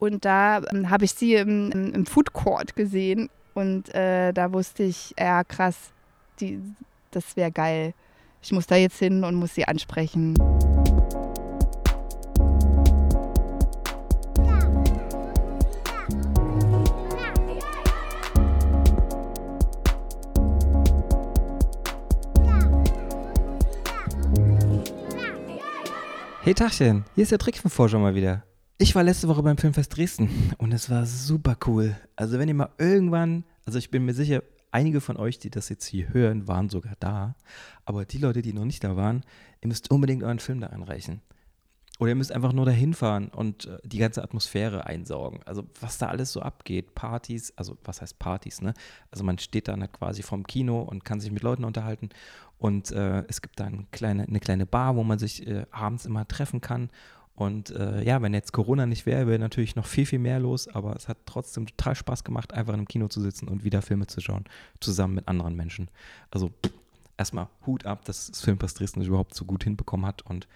Und da ähm, habe ich sie im, im, Food Court gesehen. Und äh, da wusste ich, ja krass, die, das wäre geil. Ich muss da jetzt hin und muss sie ansprechen. Hey Tachchen, hier ist der Trickfilmforscher mal wieder. Ich war letzte Woche beim Filmfest Dresden und es war super cool. Also wenn ihr mal irgendwann, also ich bin mir sicher, einige von euch, die das jetzt hier hören, waren sogar da. Aber die Leute, die noch nicht da waren, ihr müsst unbedingt euren Film da einreichen. Oder ihr müsst einfach nur dahin fahren und äh, die ganze Atmosphäre einsaugen. Also was da alles so abgeht, Partys, also was heißt Partys, ne? Also man steht dann halt quasi vorm Kino und kann sich mit Leuten unterhalten und äh, es gibt da eine kleine, eine kleine Bar, wo man sich äh, abends immer treffen kann. Und äh, ja, wenn jetzt Corona nicht wäre, wäre natürlich noch viel, viel mehr los, aber es hat trotzdem total Spaß gemacht, einfach im Kino zu sitzen und wieder Filme zu schauen, zusammen mit anderen Menschen. Also erstmal Hut ab, dass das Filmpass Dresden überhaupt so gut hinbekommen hat und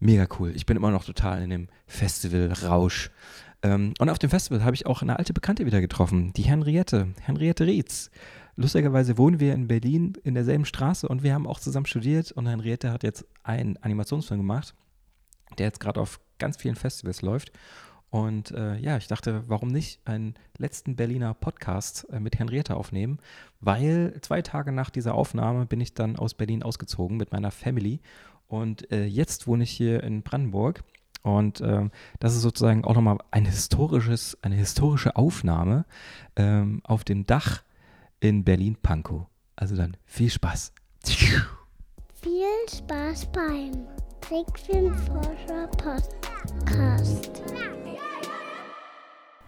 mega cool. Ich bin immer noch total in dem Festival-Rausch. Ähm, und auf dem Festival habe ich auch eine alte Bekannte wieder getroffen, die Henriette, Henriette Rietz. Lustigerweise wohnen wir in Berlin in derselben Straße und wir haben auch zusammen studiert und Henriette hat jetzt einen Animationsfilm gemacht, der jetzt gerade auf ganz vielen Festivals läuft. Und äh, ja, ich dachte, warum nicht einen letzten Berliner Podcast äh, mit Henriette aufnehmen, weil zwei Tage nach dieser Aufnahme bin ich dann aus Berlin ausgezogen mit meiner Family und äh, jetzt wohne ich hier in Brandenburg. Und ähm, das ist sozusagen auch nochmal ein historisches, eine historische Aufnahme ähm, auf dem Dach in Berlin-Pankow. Also dann viel Spaß. Viel Spaß beim Trickfilmforscher Podcast.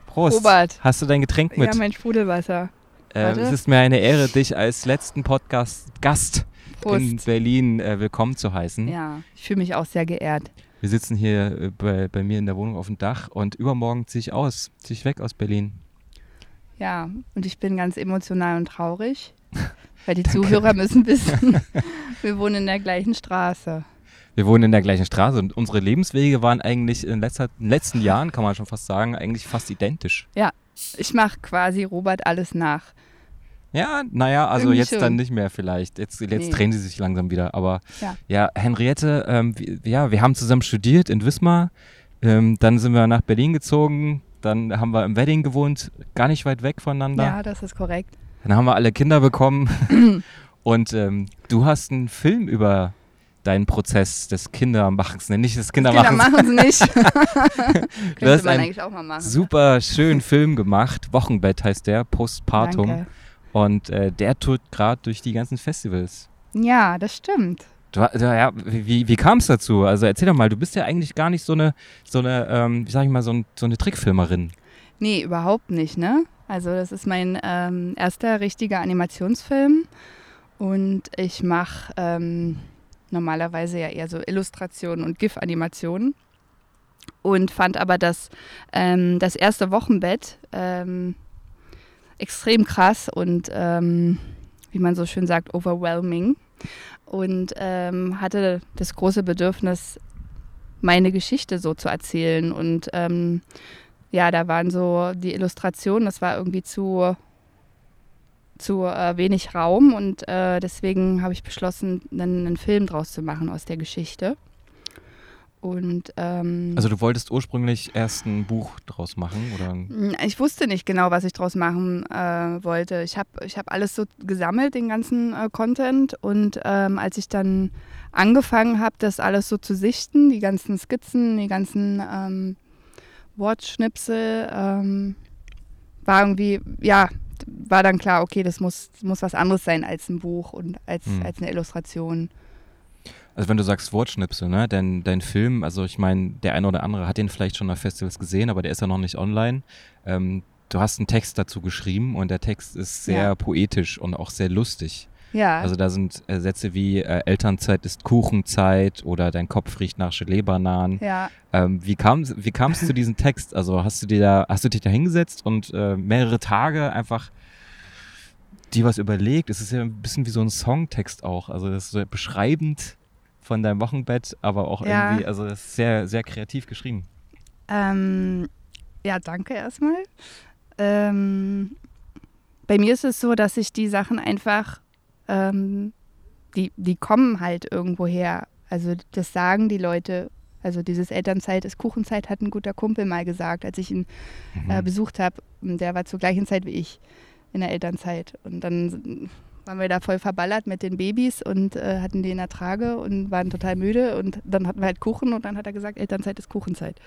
Prost. Robert. Hast du dein Getränk mit? Ja, mein Sprudelwasser. Äh, es ist mir eine Ehre, dich als letzten Podcast-Gast in Berlin äh, willkommen zu heißen. Ja, ich fühle mich auch sehr geehrt. Wir sitzen hier äh, bei, bei mir in der Wohnung auf dem Dach und übermorgen ziehe ich aus, ziehe ich weg aus Berlin. Ja, und ich bin ganz emotional und traurig, weil die Zuhörer müssen wissen, wir wohnen in der gleichen Straße. Wir wohnen in der gleichen Straße und unsere Lebenswege waren eigentlich in, letzter, in den letzten Jahren, kann man schon fast sagen, eigentlich fast identisch. Ja, ich mache quasi Robert alles nach. Ja, naja, also Irgendwie jetzt schon. dann nicht mehr vielleicht. Jetzt, jetzt nee. drehen sie sich langsam wieder. Aber ja, ja Henriette, ähm, wir, ja, wir haben zusammen studiert in Wismar. Ähm, dann sind wir nach Berlin gezogen. Dann haben wir im Wedding gewohnt, gar nicht weit weg voneinander. Ja, das ist korrekt. Dann haben wir alle Kinder bekommen. Und ähm, du hast einen Film über deinen Prozess des Kindermachens, ne? nicht des Kindermachens. Kindermachens nicht. du hast einen eigentlich auch mal machen. Super schönen Film gemacht. Wochenbett heißt der, Postpartum. Danke. Und äh, der tut gerade durch die ganzen Festivals. Ja, das stimmt. Du, ja, wie, wie kam es dazu? Also erzähl doch mal, du bist ja eigentlich gar nicht so eine, so eine, ähm, wie sag ich mal, so, ein, so eine Trickfilmerin. Nee, überhaupt nicht, ne? Also das ist mein ähm, erster richtiger Animationsfilm und ich mache ähm, normalerweise ja eher so Illustrationen und GIF-Animationen und fand aber das, ähm, das erste Wochenbett ähm, extrem krass und ähm, wie man so schön sagt, overwhelming. Und ähm, hatte das große Bedürfnis, meine Geschichte so zu erzählen. Und ähm, ja, da waren so die Illustrationen, das war irgendwie zu, zu äh, wenig Raum und äh, deswegen habe ich beschlossen, einen, einen Film draus zu machen aus der Geschichte. Und, ähm, also du wolltest ursprünglich erst ein Buch draus machen? Oder? Ich wusste nicht genau, was ich draus machen äh, wollte. Ich habe ich hab alles so gesammelt, den ganzen äh, Content. Und ähm, als ich dann angefangen habe, das alles so zu sichten, die ganzen Skizzen, die ganzen ähm, Wortschnipsel, ähm, war irgendwie, ja, war dann klar, okay, das muss, muss was anderes sein als ein Buch und als, hm. als eine Illustration. Also wenn du sagst Wortschnipsel, ne, dein, dein Film, also ich meine, der eine oder andere hat den vielleicht schon auf Festivals gesehen, aber der ist ja noch nicht online. Ähm, du hast einen Text dazu geschrieben und der Text ist sehr ja. poetisch und auch sehr lustig. Ja. Also da sind äh, Sätze wie äh, Elternzeit ist Kuchenzeit oder dein Kopf riecht nach Gelee-Bananen. Ja. Ähm, wie kam wie kamst du zu diesem Text? Also hast du dir da hast du dich da hingesetzt und äh, mehrere Tage einfach dir was überlegt? Es ist ja ein bisschen wie so ein Songtext auch. Also das ist so beschreibend von deinem Wochenbett, aber auch ja. irgendwie, also das ist sehr, sehr kreativ geschrieben. Ähm, Ja, danke erstmal. Ähm, bei mir ist es so, dass ich die Sachen einfach, ähm, die, die kommen halt irgendwo her. Also das sagen die Leute. Also dieses Elternzeit ist Kuchenzeit, hat ein guter Kumpel mal gesagt, als ich ihn Mhm. äh, besucht habe. Der war zur gleichen Zeit wie ich in der Elternzeit. Und dann waren wir da voll verballert mit den Babys und äh, hatten die in der Trage und waren total müde. Und dann hatten wir halt Kuchen und dann hat er gesagt, Elternzeit ist Kuchenzeit.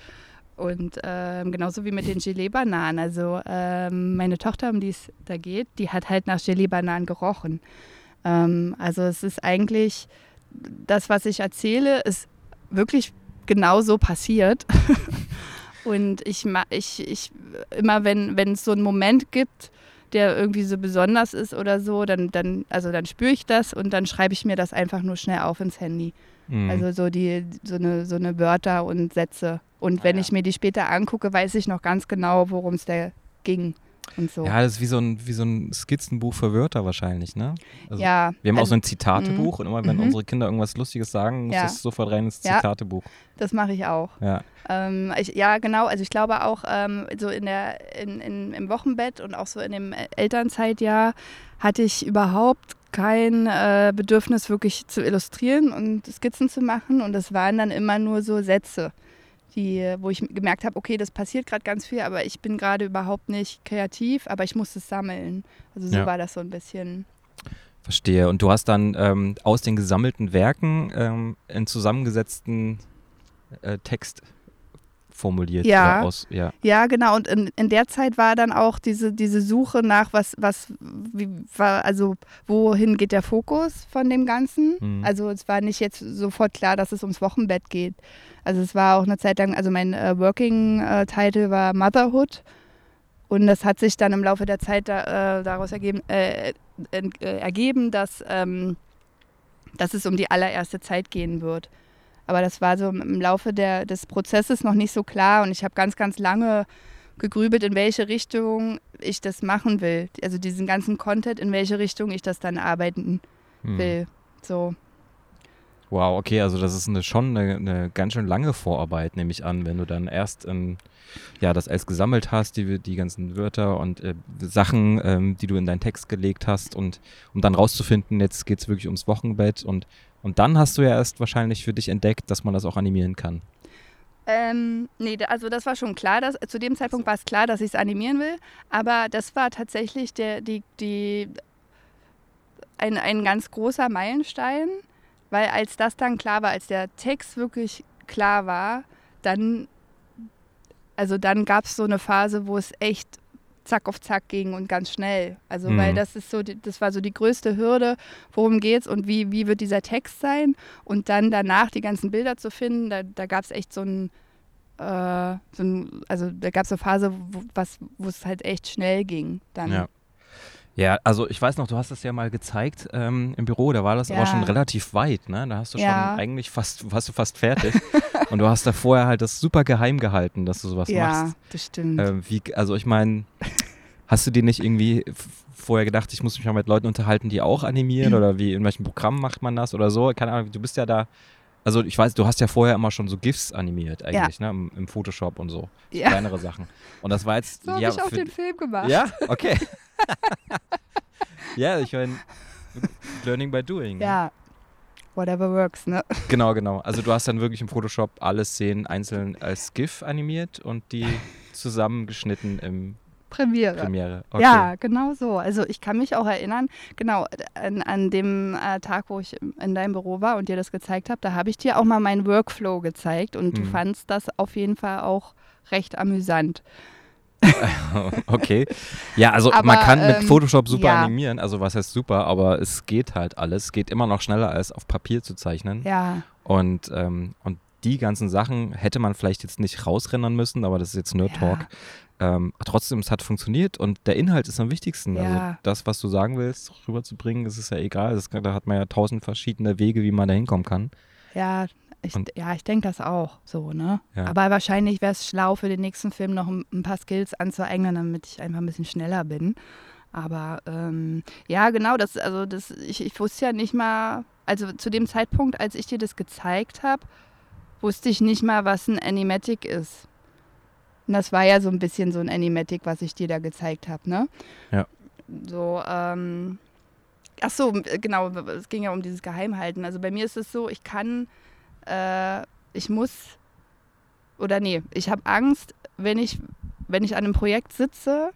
Und ähm, genauso wie mit den Gelee-Bananen. Also ähm, meine Tochter, um die es da geht, die hat halt nach Gelee-Bananen gerochen. Ähm, also es ist eigentlich, das, was ich erzähle, ist wirklich genau so passiert. Und ich, ich, ich immer wenn wenn es so einen Moment gibt, der irgendwie so besonders ist oder so, dann, dann, also dann spüre ich das und dann schreibe ich mir das einfach nur schnell auf ins Handy. Mhm. Also so die, so eine, so eine Wörter und Sätze. Und Ah, wenn ja. ich mir die später angucke, weiß ich noch ganz genau, worum es da ging und so. ja, das ist wie so, ein, wie so ein Skizzenbuch für Wörter wahrscheinlich, ne? Also, Ja, Wir haben auch also so ein Zitatebuch und immer wenn Mhm. unsere Kinder irgendwas Lustiges sagen, muss Ja. das sofort rein ins Ja. Zitatebuch. das mache ich auch. Ja. Ähm, ich, ja, genau. Also ich glaube auch ähm, so in der, in, in, im Wochenbett und auch so in dem Elternzeitjahr hatte ich überhaupt kein äh, Bedürfnis, wirklich zu illustrieren und Skizzen zu machen. Und es waren dann immer nur so Sätze, die, wo ich gemerkt habe, okay, das passiert gerade ganz viel, aber ich bin gerade überhaupt nicht kreativ, aber ich muss es sammeln. Also so Ja. war das so ein bisschen. Verstehe. Und du hast dann ähm, aus den gesammelten Werken ähm, einen zusammengesetzten äh, Text formuliert. Ja. Aus, ja. Ja, genau. Und in, in der Zeit war dann auch diese, diese Suche nach, was, was, wie, war, also wohin geht der Fokus von dem Ganzen? Mhm. Also es war nicht jetzt sofort klar, dass es ums Wochenbett geht. Also es war auch eine Zeit lang, also mein äh, Working-Title war Motherhood. Und das hat sich dann im Laufe der Zeit da, äh, daraus ergeben, äh, äh, ergeben dass, ähm, dass es um die allererste Zeit gehen wird. Aber das war so im Laufe der, des Prozesses noch nicht so klar und ich habe ganz, ganz lange gegrübelt, in welche Richtung ich das machen will. Also diesen ganzen Content, in welche Richtung ich das dann arbeiten Hm. will. So. Wow, okay, also das ist eine, schon eine, eine ganz schön lange Vorarbeit, nehme ich an, wenn du dann erst ähm, ja, das alles gesammelt hast, die, die ganzen Wörter und äh, Sachen, ähm, die du in deinen Text gelegt hast und um dann rauszufinden, jetzt geht es wirklich ums Wochenbett und, und dann hast du ja erst wahrscheinlich für dich entdeckt, dass man das auch animieren kann. Ähm, nee, also das war schon klar, dass, zu dem Zeitpunkt war es klar, dass ich es animieren will, aber das war tatsächlich der, die, die, ein, ein ganz großer Meilenstein, weil als das dann klar war, als der Text wirklich klar war, dann, also dann gab es so eine Phase, wo es echt zack auf zack ging und ganz schnell. Also weil Mhm. das ist so, das war so die größte Hürde, worum geht's und wie, wie wird dieser Text sein und dann danach die ganzen Bilder zu finden, da, da gab es echt so ein, äh, so ein, also da gab es eine Phase, wo was- wo es halt echt schnell ging dann. Ja. Ja, also ich weiß noch, du hast das ja mal gezeigt ähm, im Büro, da war das aber Ja. schon relativ weit, ne? Da hast du Ja. schon eigentlich fast, warst du fast fertig. und du hast da vorher halt das super geheim gehalten, dass du sowas ja machst. das stimmt. Ähm, wie, also ich meine, hast du dir nicht irgendwie vorher gedacht, ich muss mich mal mit Leuten unterhalten, die auch animieren oder wie in welchem Programm macht man das oder so? Keine Ahnung, du bist ja da. Also ich weiß, du hast ja vorher immer schon so GIFs animiert eigentlich, ne? Im, Im Photoshop und so. so Ja. Kleinere Sachen. Und das war jetzt. so habe ja, ich auch den Film gemacht. ja, okay. ja, ich meine, Learning by Doing. ne? Ja. Whatever works, ne? Genau, genau. Also du hast dann wirklich im Photoshop alle Szenen einzeln als GIF animiert und die zusammengeschnitten im Premiere. Premiere. Okay. Ja, genau so. Also ich kann mich auch erinnern, genau, an, an dem äh, Tag, wo ich in deinem Büro war und dir das gezeigt habe, da habe ich dir auch mal meinen Workflow gezeigt und du Mhm. fandst das auf jeden Fall auch recht amüsant. okay. Ja, also Aber, man kann mit ähm, Photoshop super ja. animieren, also was heißt super, aber es geht halt alles. Es geht immer noch schneller als auf Papier zu zeichnen. Ja, Und, ähm, und die ganzen Sachen hätte man vielleicht jetzt nicht rausrennen müssen, aber das ist jetzt Nerd Ja. Talk. Ähm, trotzdem, es hat funktioniert und der Inhalt ist am wichtigsten. Also Ja. das, was du sagen willst, rüberzubringen, das ist ja egal. Das, da hat man ja tausend verschiedene Wege, wie man da hinkommen kann. ja. Ich, Und- ja, ich denke das auch so, ne? Ja. Aber wahrscheinlich wäre es schlau für den nächsten Film noch ein, ein paar Skills anzueignen, damit ich einfach ein bisschen schneller bin. Aber ähm, ja, genau, das, also das, ich, ich wusste ja nicht mal, also zu dem Zeitpunkt, als ich dir das gezeigt habe, wusste ich nicht mal, was ein Animatic ist. Und das war ja so ein bisschen so ein Animatic, was ich dir da gezeigt habe, ne? Ja. So, ähm, ach so, genau, es ging ja um dieses Geheimhalten. Also bei mir ist es so, ich kann, äh, ich muss, oder nee, ich habe Angst, wenn ich, wenn ich an einem Projekt sitze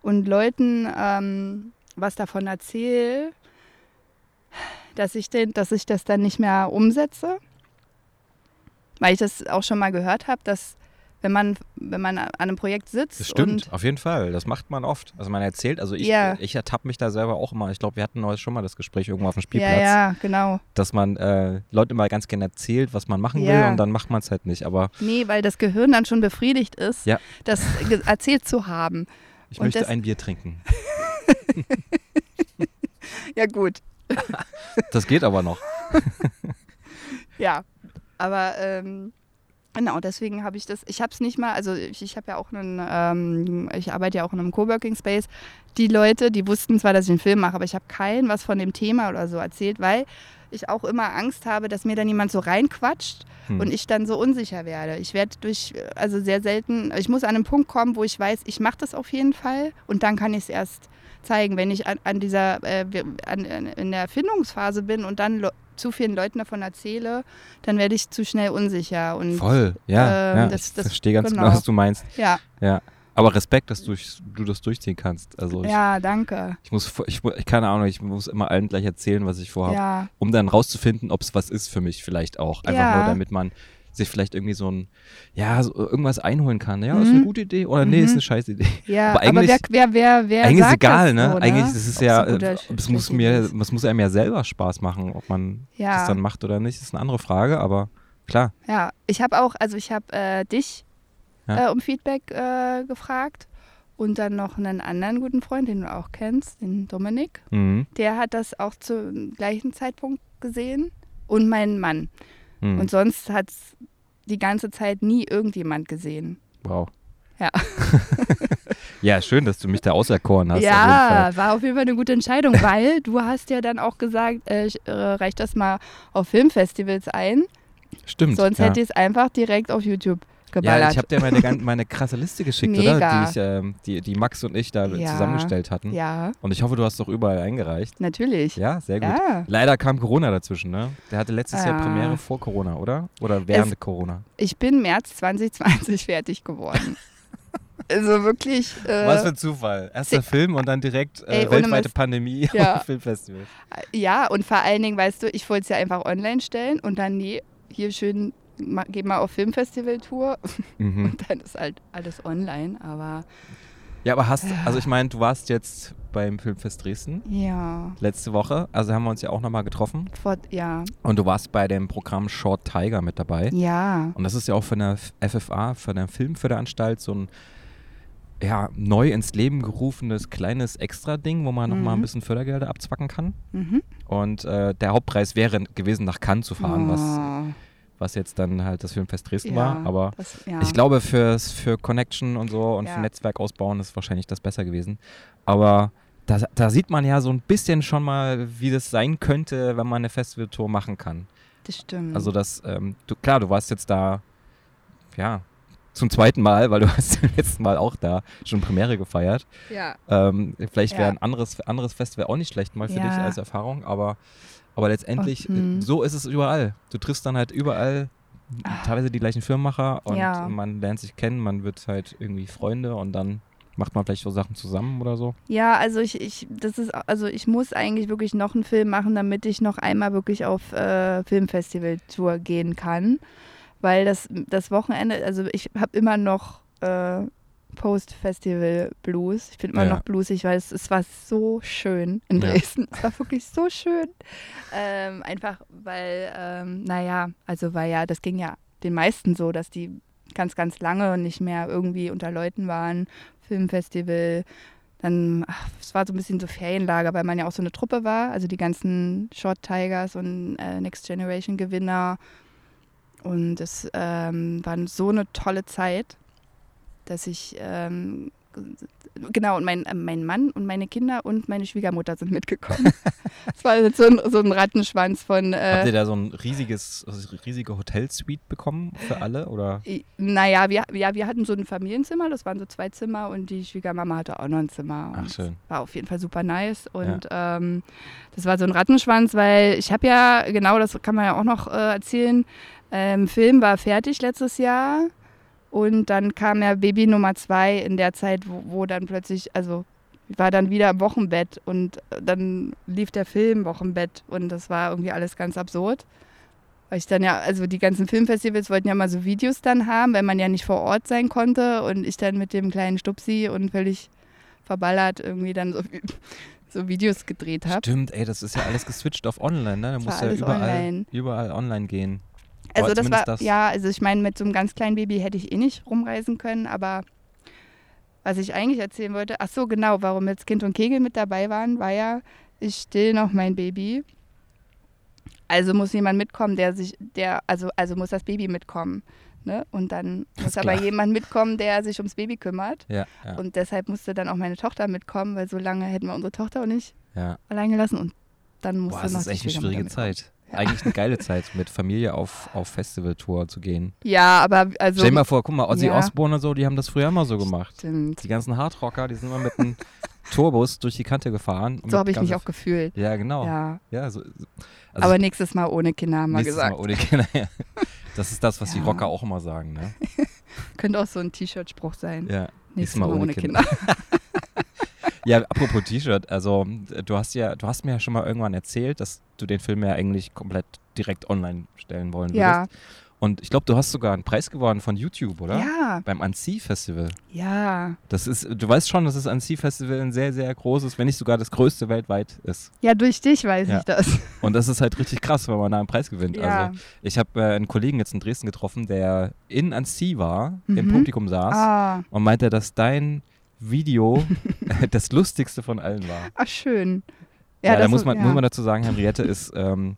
und Leuten ähm, was davon erzähle, dass ich, den, dass ich das dann nicht mehr umsetze. Weil ich das auch schon mal gehört habe, dass wenn man, wenn man an einem Projekt sitzt. Das stimmt, auf jeden Fall. Das macht man oft. Also man erzählt, also ich, Ja. ich ertappe mich da selber auch immer. Ich glaube, wir hatten schon mal das Gespräch irgendwo auf dem Spielplatz, ja, ja, genau. dass man äh, Leuten immer ganz gerne erzählt, was man machen will Ja. und dann macht man es halt nicht. Aber Nee, weil das Gehirn dann schon befriedigt ist, das erzählt zu haben. ich Und möchte ein Bier trinken. Ja, gut. Das geht aber noch. Ja. Aber ähm, genau, deswegen habe ich das, ich habe es nicht mal, also ich, ich habe ja auch einen, ähm, ich arbeite ja auch in einem Coworking Space. Die Leute, die wussten zwar, dass ich einen Film mache, aber ich habe keinen was von dem Thema oder so erzählt, weil ich auch immer Angst habe, dass mir dann jemand so reinquatscht Hm. und ich dann so unsicher werde. Ich werde durch, also sehr selten, ich muss an einen Punkt kommen, wo ich weiß, ich mache das auf jeden Fall und dann kann ich es erst zeigen. Wenn ich an, an dieser, äh, an, in der Erfindungsphase bin und dann zu vielen Leuten davon erzähle, dann werde ich zu schnell unsicher. Und Voll, ja. ähm, ja das- ich das- verstehe ganz genau. genau. was du meinst. ja, Ja. Aber Respekt, dass du, du das durchziehen kannst. Also ich, ja, danke. ich muss, ich, keine Ahnung, ich muss immer allen gleich erzählen, was ich vorhabe, Ja, um dann rauszufinden, ob es was ist für mich vielleicht auch. Einfach Ja. nur, damit man sich vielleicht irgendwie so ein, ja, so irgendwas einholen kann. Ja, ist eine Mhm. gute Idee oder nee, ist Mhm. eine scheiß Idee. ja. Aber Aber, eigentlich- wer, wer, wer, wer Eigentlich ist egal, das ne? So, Eigentlich ist es Ob's ja, äh, es muss mir, ist. es muss einem ja selber Spaß machen, ob man Ja. das dann macht oder nicht, ist eine andere Frage, aber klar. Ja, ich habe auch, also ich habe äh, dich Ja. äh, um Feedback äh, gefragt und dann noch einen anderen guten Freund, den du auch kennst, den Dominik. Mhm. Der hat das auch zum gleichen Zeitpunkt gesehen und mein Mann. Mhm. Und sonst hat es die ganze Zeit nie irgendjemand gesehen. wow. Ja. Ja, schön, dass du mich da auserkoren hast. auf ja, Fall. war auf jeden Fall eine gute Entscheidung, weil du hast ja dann auch gesagt, äh, ich, äh, reich das mal auf Filmfestivals ein. Stimmt. Sonst ja. hätte ich es einfach direkt auf YouTube Ja, geballert. ich habe dir meine, meine krasse Liste geschickt, oder? Mega. Die, ich, ähm, die, die Max und ich da Ja. zusammengestellt hatten. ja, Und ich hoffe, du hast doch überall eingereicht. natürlich. Ja, sehr gut. Ja. Leider kam Corona dazwischen, ne? Der hatte letztes Jahr Ja. Premiere vor Corona, oder? Oder während Corona. Ich bin März 2020 fertig geworden. also wirklich. Äh, Was für ein Zufall. Erster Film und dann direkt äh, Ey, weltweite. Pandemie Ja. auf dem Filmfestival. ja, und vor allen Dingen, weißt du, ich wollte es ja einfach online stellen und dann, nee, hier schön, geh mal auf Filmfestival-Tour Mhm. und dann ist halt alles online, aber Ja, aber hast, also ich meine, du warst jetzt beim Filmfest Dresden ja, letzte Woche, also haben wir uns ja auch nochmal getroffen. vor, ja, Und du warst bei dem Programm Short Tiger mit dabei. ja, Und das ist ja auch von der FFA, von der Filmförderanstalt, so ein ja, neu ins Leben gerufenes kleines Extra-Ding, wo man nochmal ein Mhm. bisschen Fördergelder abzwacken kann. mhm. Und äh, der Hauptpreis wäre gewesen, nach Cannes zu fahren, Oh, was jetzt dann halt das Filmfest Dresden ja, war. Aber das, ja. ich glaube, fürs, für Connection und so und für Ja. Netzwerk ausbauen ist wahrscheinlich das besser gewesen. Aber da, da sieht man ja so ein bisschen schon mal, wie das sein könnte, wenn man eine Festivaltour machen kann. das stimmt. Also das, ähm, du, klar, du warst jetzt da, ja, zum zweiten Mal, weil du hast beim letzten Mal auch da schon Premiere gefeiert. ja, Ähm, vielleicht wäre ein anderes, anderes Festival auch nicht schlecht mal für dich als Erfahrung, aber, aber letztendlich, Oh, so ist es überall. Du triffst dann halt überall teilweise die gleichen Firmenmacher und Ja. man lernt sich kennen, man wird halt irgendwie Freunde und dann macht man vielleicht so Sachen zusammen oder so. Ja, also ich, ich, das ist, also ich muss eigentlich wirklich noch einen Film machen, damit ich noch einmal wirklich auf äh, Filmfestival-Tour gehen kann. Weil das, das Wochenende, also ich habe immer noch äh, Post-Festival-Blues. Ich bin immer Ja. noch bluesig, weil es, es war so schön in Ja. Dresden. Es war wirklich so schön. Ähm, einfach weil, ähm, naja, also weil ja, das ging ja den meisten so, dass die ganz, ganz lange nicht mehr irgendwie unter Leuten waren. Filmfestival, dann, ach, es war so ein bisschen so Ferienlager, weil man ja auch so eine Truppe war, also die ganzen Short Tigers und äh, Next Generation Gewinner. Und es ähm, war so eine tolle Zeit, dass ich ähm, genau, und mein, äh, mein Mann und meine Kinder und meine Schwiegermutter sind mitgekommen. Es war so ein, so ein Rattenschwanz von. Habt Äh, ihr da so ein riesiges, also riesige Hotelsuite bekommen für alle? Oder? naja, wir, ja, wir hatten so ein Familienzimmer, das waren so zwei Zimmer und die Schwiegermama hatte auch noch ein Zimmer. Ach, schön. War auf jeden Fall super nice. Und ähm, das war so ein Rattenschwanz, weil ich habe ja, genau, das kann man ja auch noch äh, erzählen, ähm, Film war fertig letztes Jahr. Und dann kam ja Baby Nummer zwei in der Zeit, wo, wo dann plötzlich, also war dann wieder im Wochenbett und äh, dann lief der Film Wochenbett und das war irgendwie alles ganz absurd. Weil ich dann ja, also die ganzen Filmfestivals wollten ja mal so Videos dann haben, weil man ja nicht vor Ort sein konnte und ich dann mit dem kleinen Stupsi und völlig verballert irgendwie dann so, so Videos gedreht habe. Stimmt, ey, das ist ja alles geswitcht auf online, ne? Da musst du ja überall online. überall online gehen. Also das war, das. ja, also ich meine, mit so einem ganz kleinen Baby hätte ich eh nicht rumreisen können, aber was ich eigentlich erzählen wollte, ach so, genau, warum jetzt Kind und Kegel mit dabei waren, war ja, ich still noch mein Baby. Also muss jemand mitkommen, der sich, der, also, also muss das Baby mitkommen. Ne? Und dann muss aber jemand mitkommen, der sich ums Baby kümmert. Ja, ja, Und deshalb musste dann auch meine Tochter mitkommen, weil so lange hätten wir unsere Tochter auch nicht ja. allein gelassen. Und dann musste Boah, das noch ist echt eine schwierige. Zeit. Eigentlich eine geile Zeit, mit Familie auf, auf Festivaltour zu gehen. Ja, aber also. Stell dir mal vor, guck mal, Ozzy Ja. Osbourne und so, die haben das früher immer so gemacht. Stimmt. Die ganzen Hardrocker, die sind immer mit einem Tourbus durch die Kante gefahren. So habe ich mich auch gefühlt. Ja, genau. Ja, Ja. so, so- also aber nächstes Mal ohne Kinder haben wir nächstes gesagt. Mal ohne Kinder. ja. Das ist das, was die Ja. Rocker auch immer sagen, ne? Könnte auch so ein T-Shirt-Spruch sein. Ja. nächstes Mal, ohne Kinder. Ja, apropos T-Shirt, also du hast ja, du hast mir ja schon mal irgendwann erzählt, dass du den Film ja eigentlich komplett direkt online stellen wollen würdest. ja. Und ich glaube, du hast sogar einen Preis gewonnen von YouTube, oder? Ja. Beim Annecy Festival. Ja. Das ist, du weißt schon, dass das Annecy Festival ein sehr, sehr großes, wenn nicht sogar das größte weltweit ist. Ja, durch dich weiß Ja. ich das. Und das ist halt richtig krass, wenn man da einen Preis gewinnt. Ja. Also ich habe äh, einen Kollegen jetzt in Dresden getroffen, der in Annecy war, im Mhm. Publikum saß Ah. und meinte, dass dein Video das lustigste von allen war. Ach, schön. Ja, da das muss man, ja. muss man dazu sagen, Henriette ist, ähm,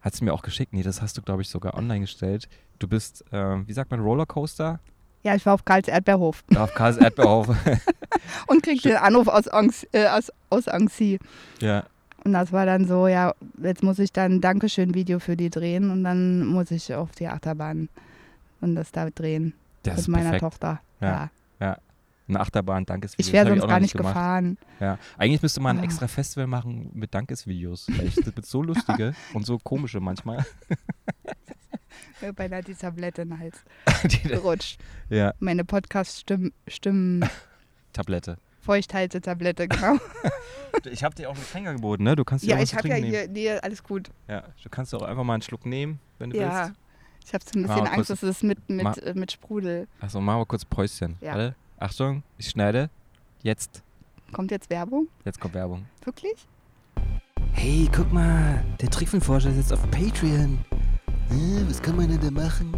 hat es mir auch geschickt. Nee, das hast du, glaube ich, sogar online gestellt. Du bist, ähm, wie sagt man, Rollercoaster? Ja, ich war auf Karls Erdbeerhof Auf Karls Erdbeerhof. und kriegte den Anruf aus, Anx äh, aus, aus Anxi. ja. Und das war dann so, ja, jetzt muss ich dann ein Dankeschön-Video für die drehen und dann muss ich auf die Achterbahn und das da drehen Das mit ist meiner perfekt. Tochter. Ja. Ja. Eine Achterbahn, Dankesvideo. Ich wäre sonst gar nicht gemacht. gefahren. Ja. Eigentlich müsste man ein Ah. extra Festival machen mit Dankesvideos. Ich, das wird so lustige und so komische manchmal. Mir beinahe die Tablette in den Hals Die, gerutscht. ja, Meine Podcast-Stimmen, Stimmen, Tablette. Feuchthalte-Tablette, genau. Ich habe dir auch einen Fänger geboten, ne? Du kannst dir ja, ich habe ja hier, nee, alles gut. nehmen. Ja, du kannst auch einfach mal einen Schluck nehmen, wenn du Ja. willst. Ich habe so ein bisschen Angst, kurz- dass es mit, mit, äh, mit Sprudel. Achso, machen wir kurz Päuschen. Ja. Warte. Achtung, ich schneide. Jetzt. Kommt jetzt Werbung? Jetzt kommt Werbung. Wirklich? Hey, guck mal, der Trickfilmforscher ist jetzt auf Patreon. Äh, was kann man denn da machen?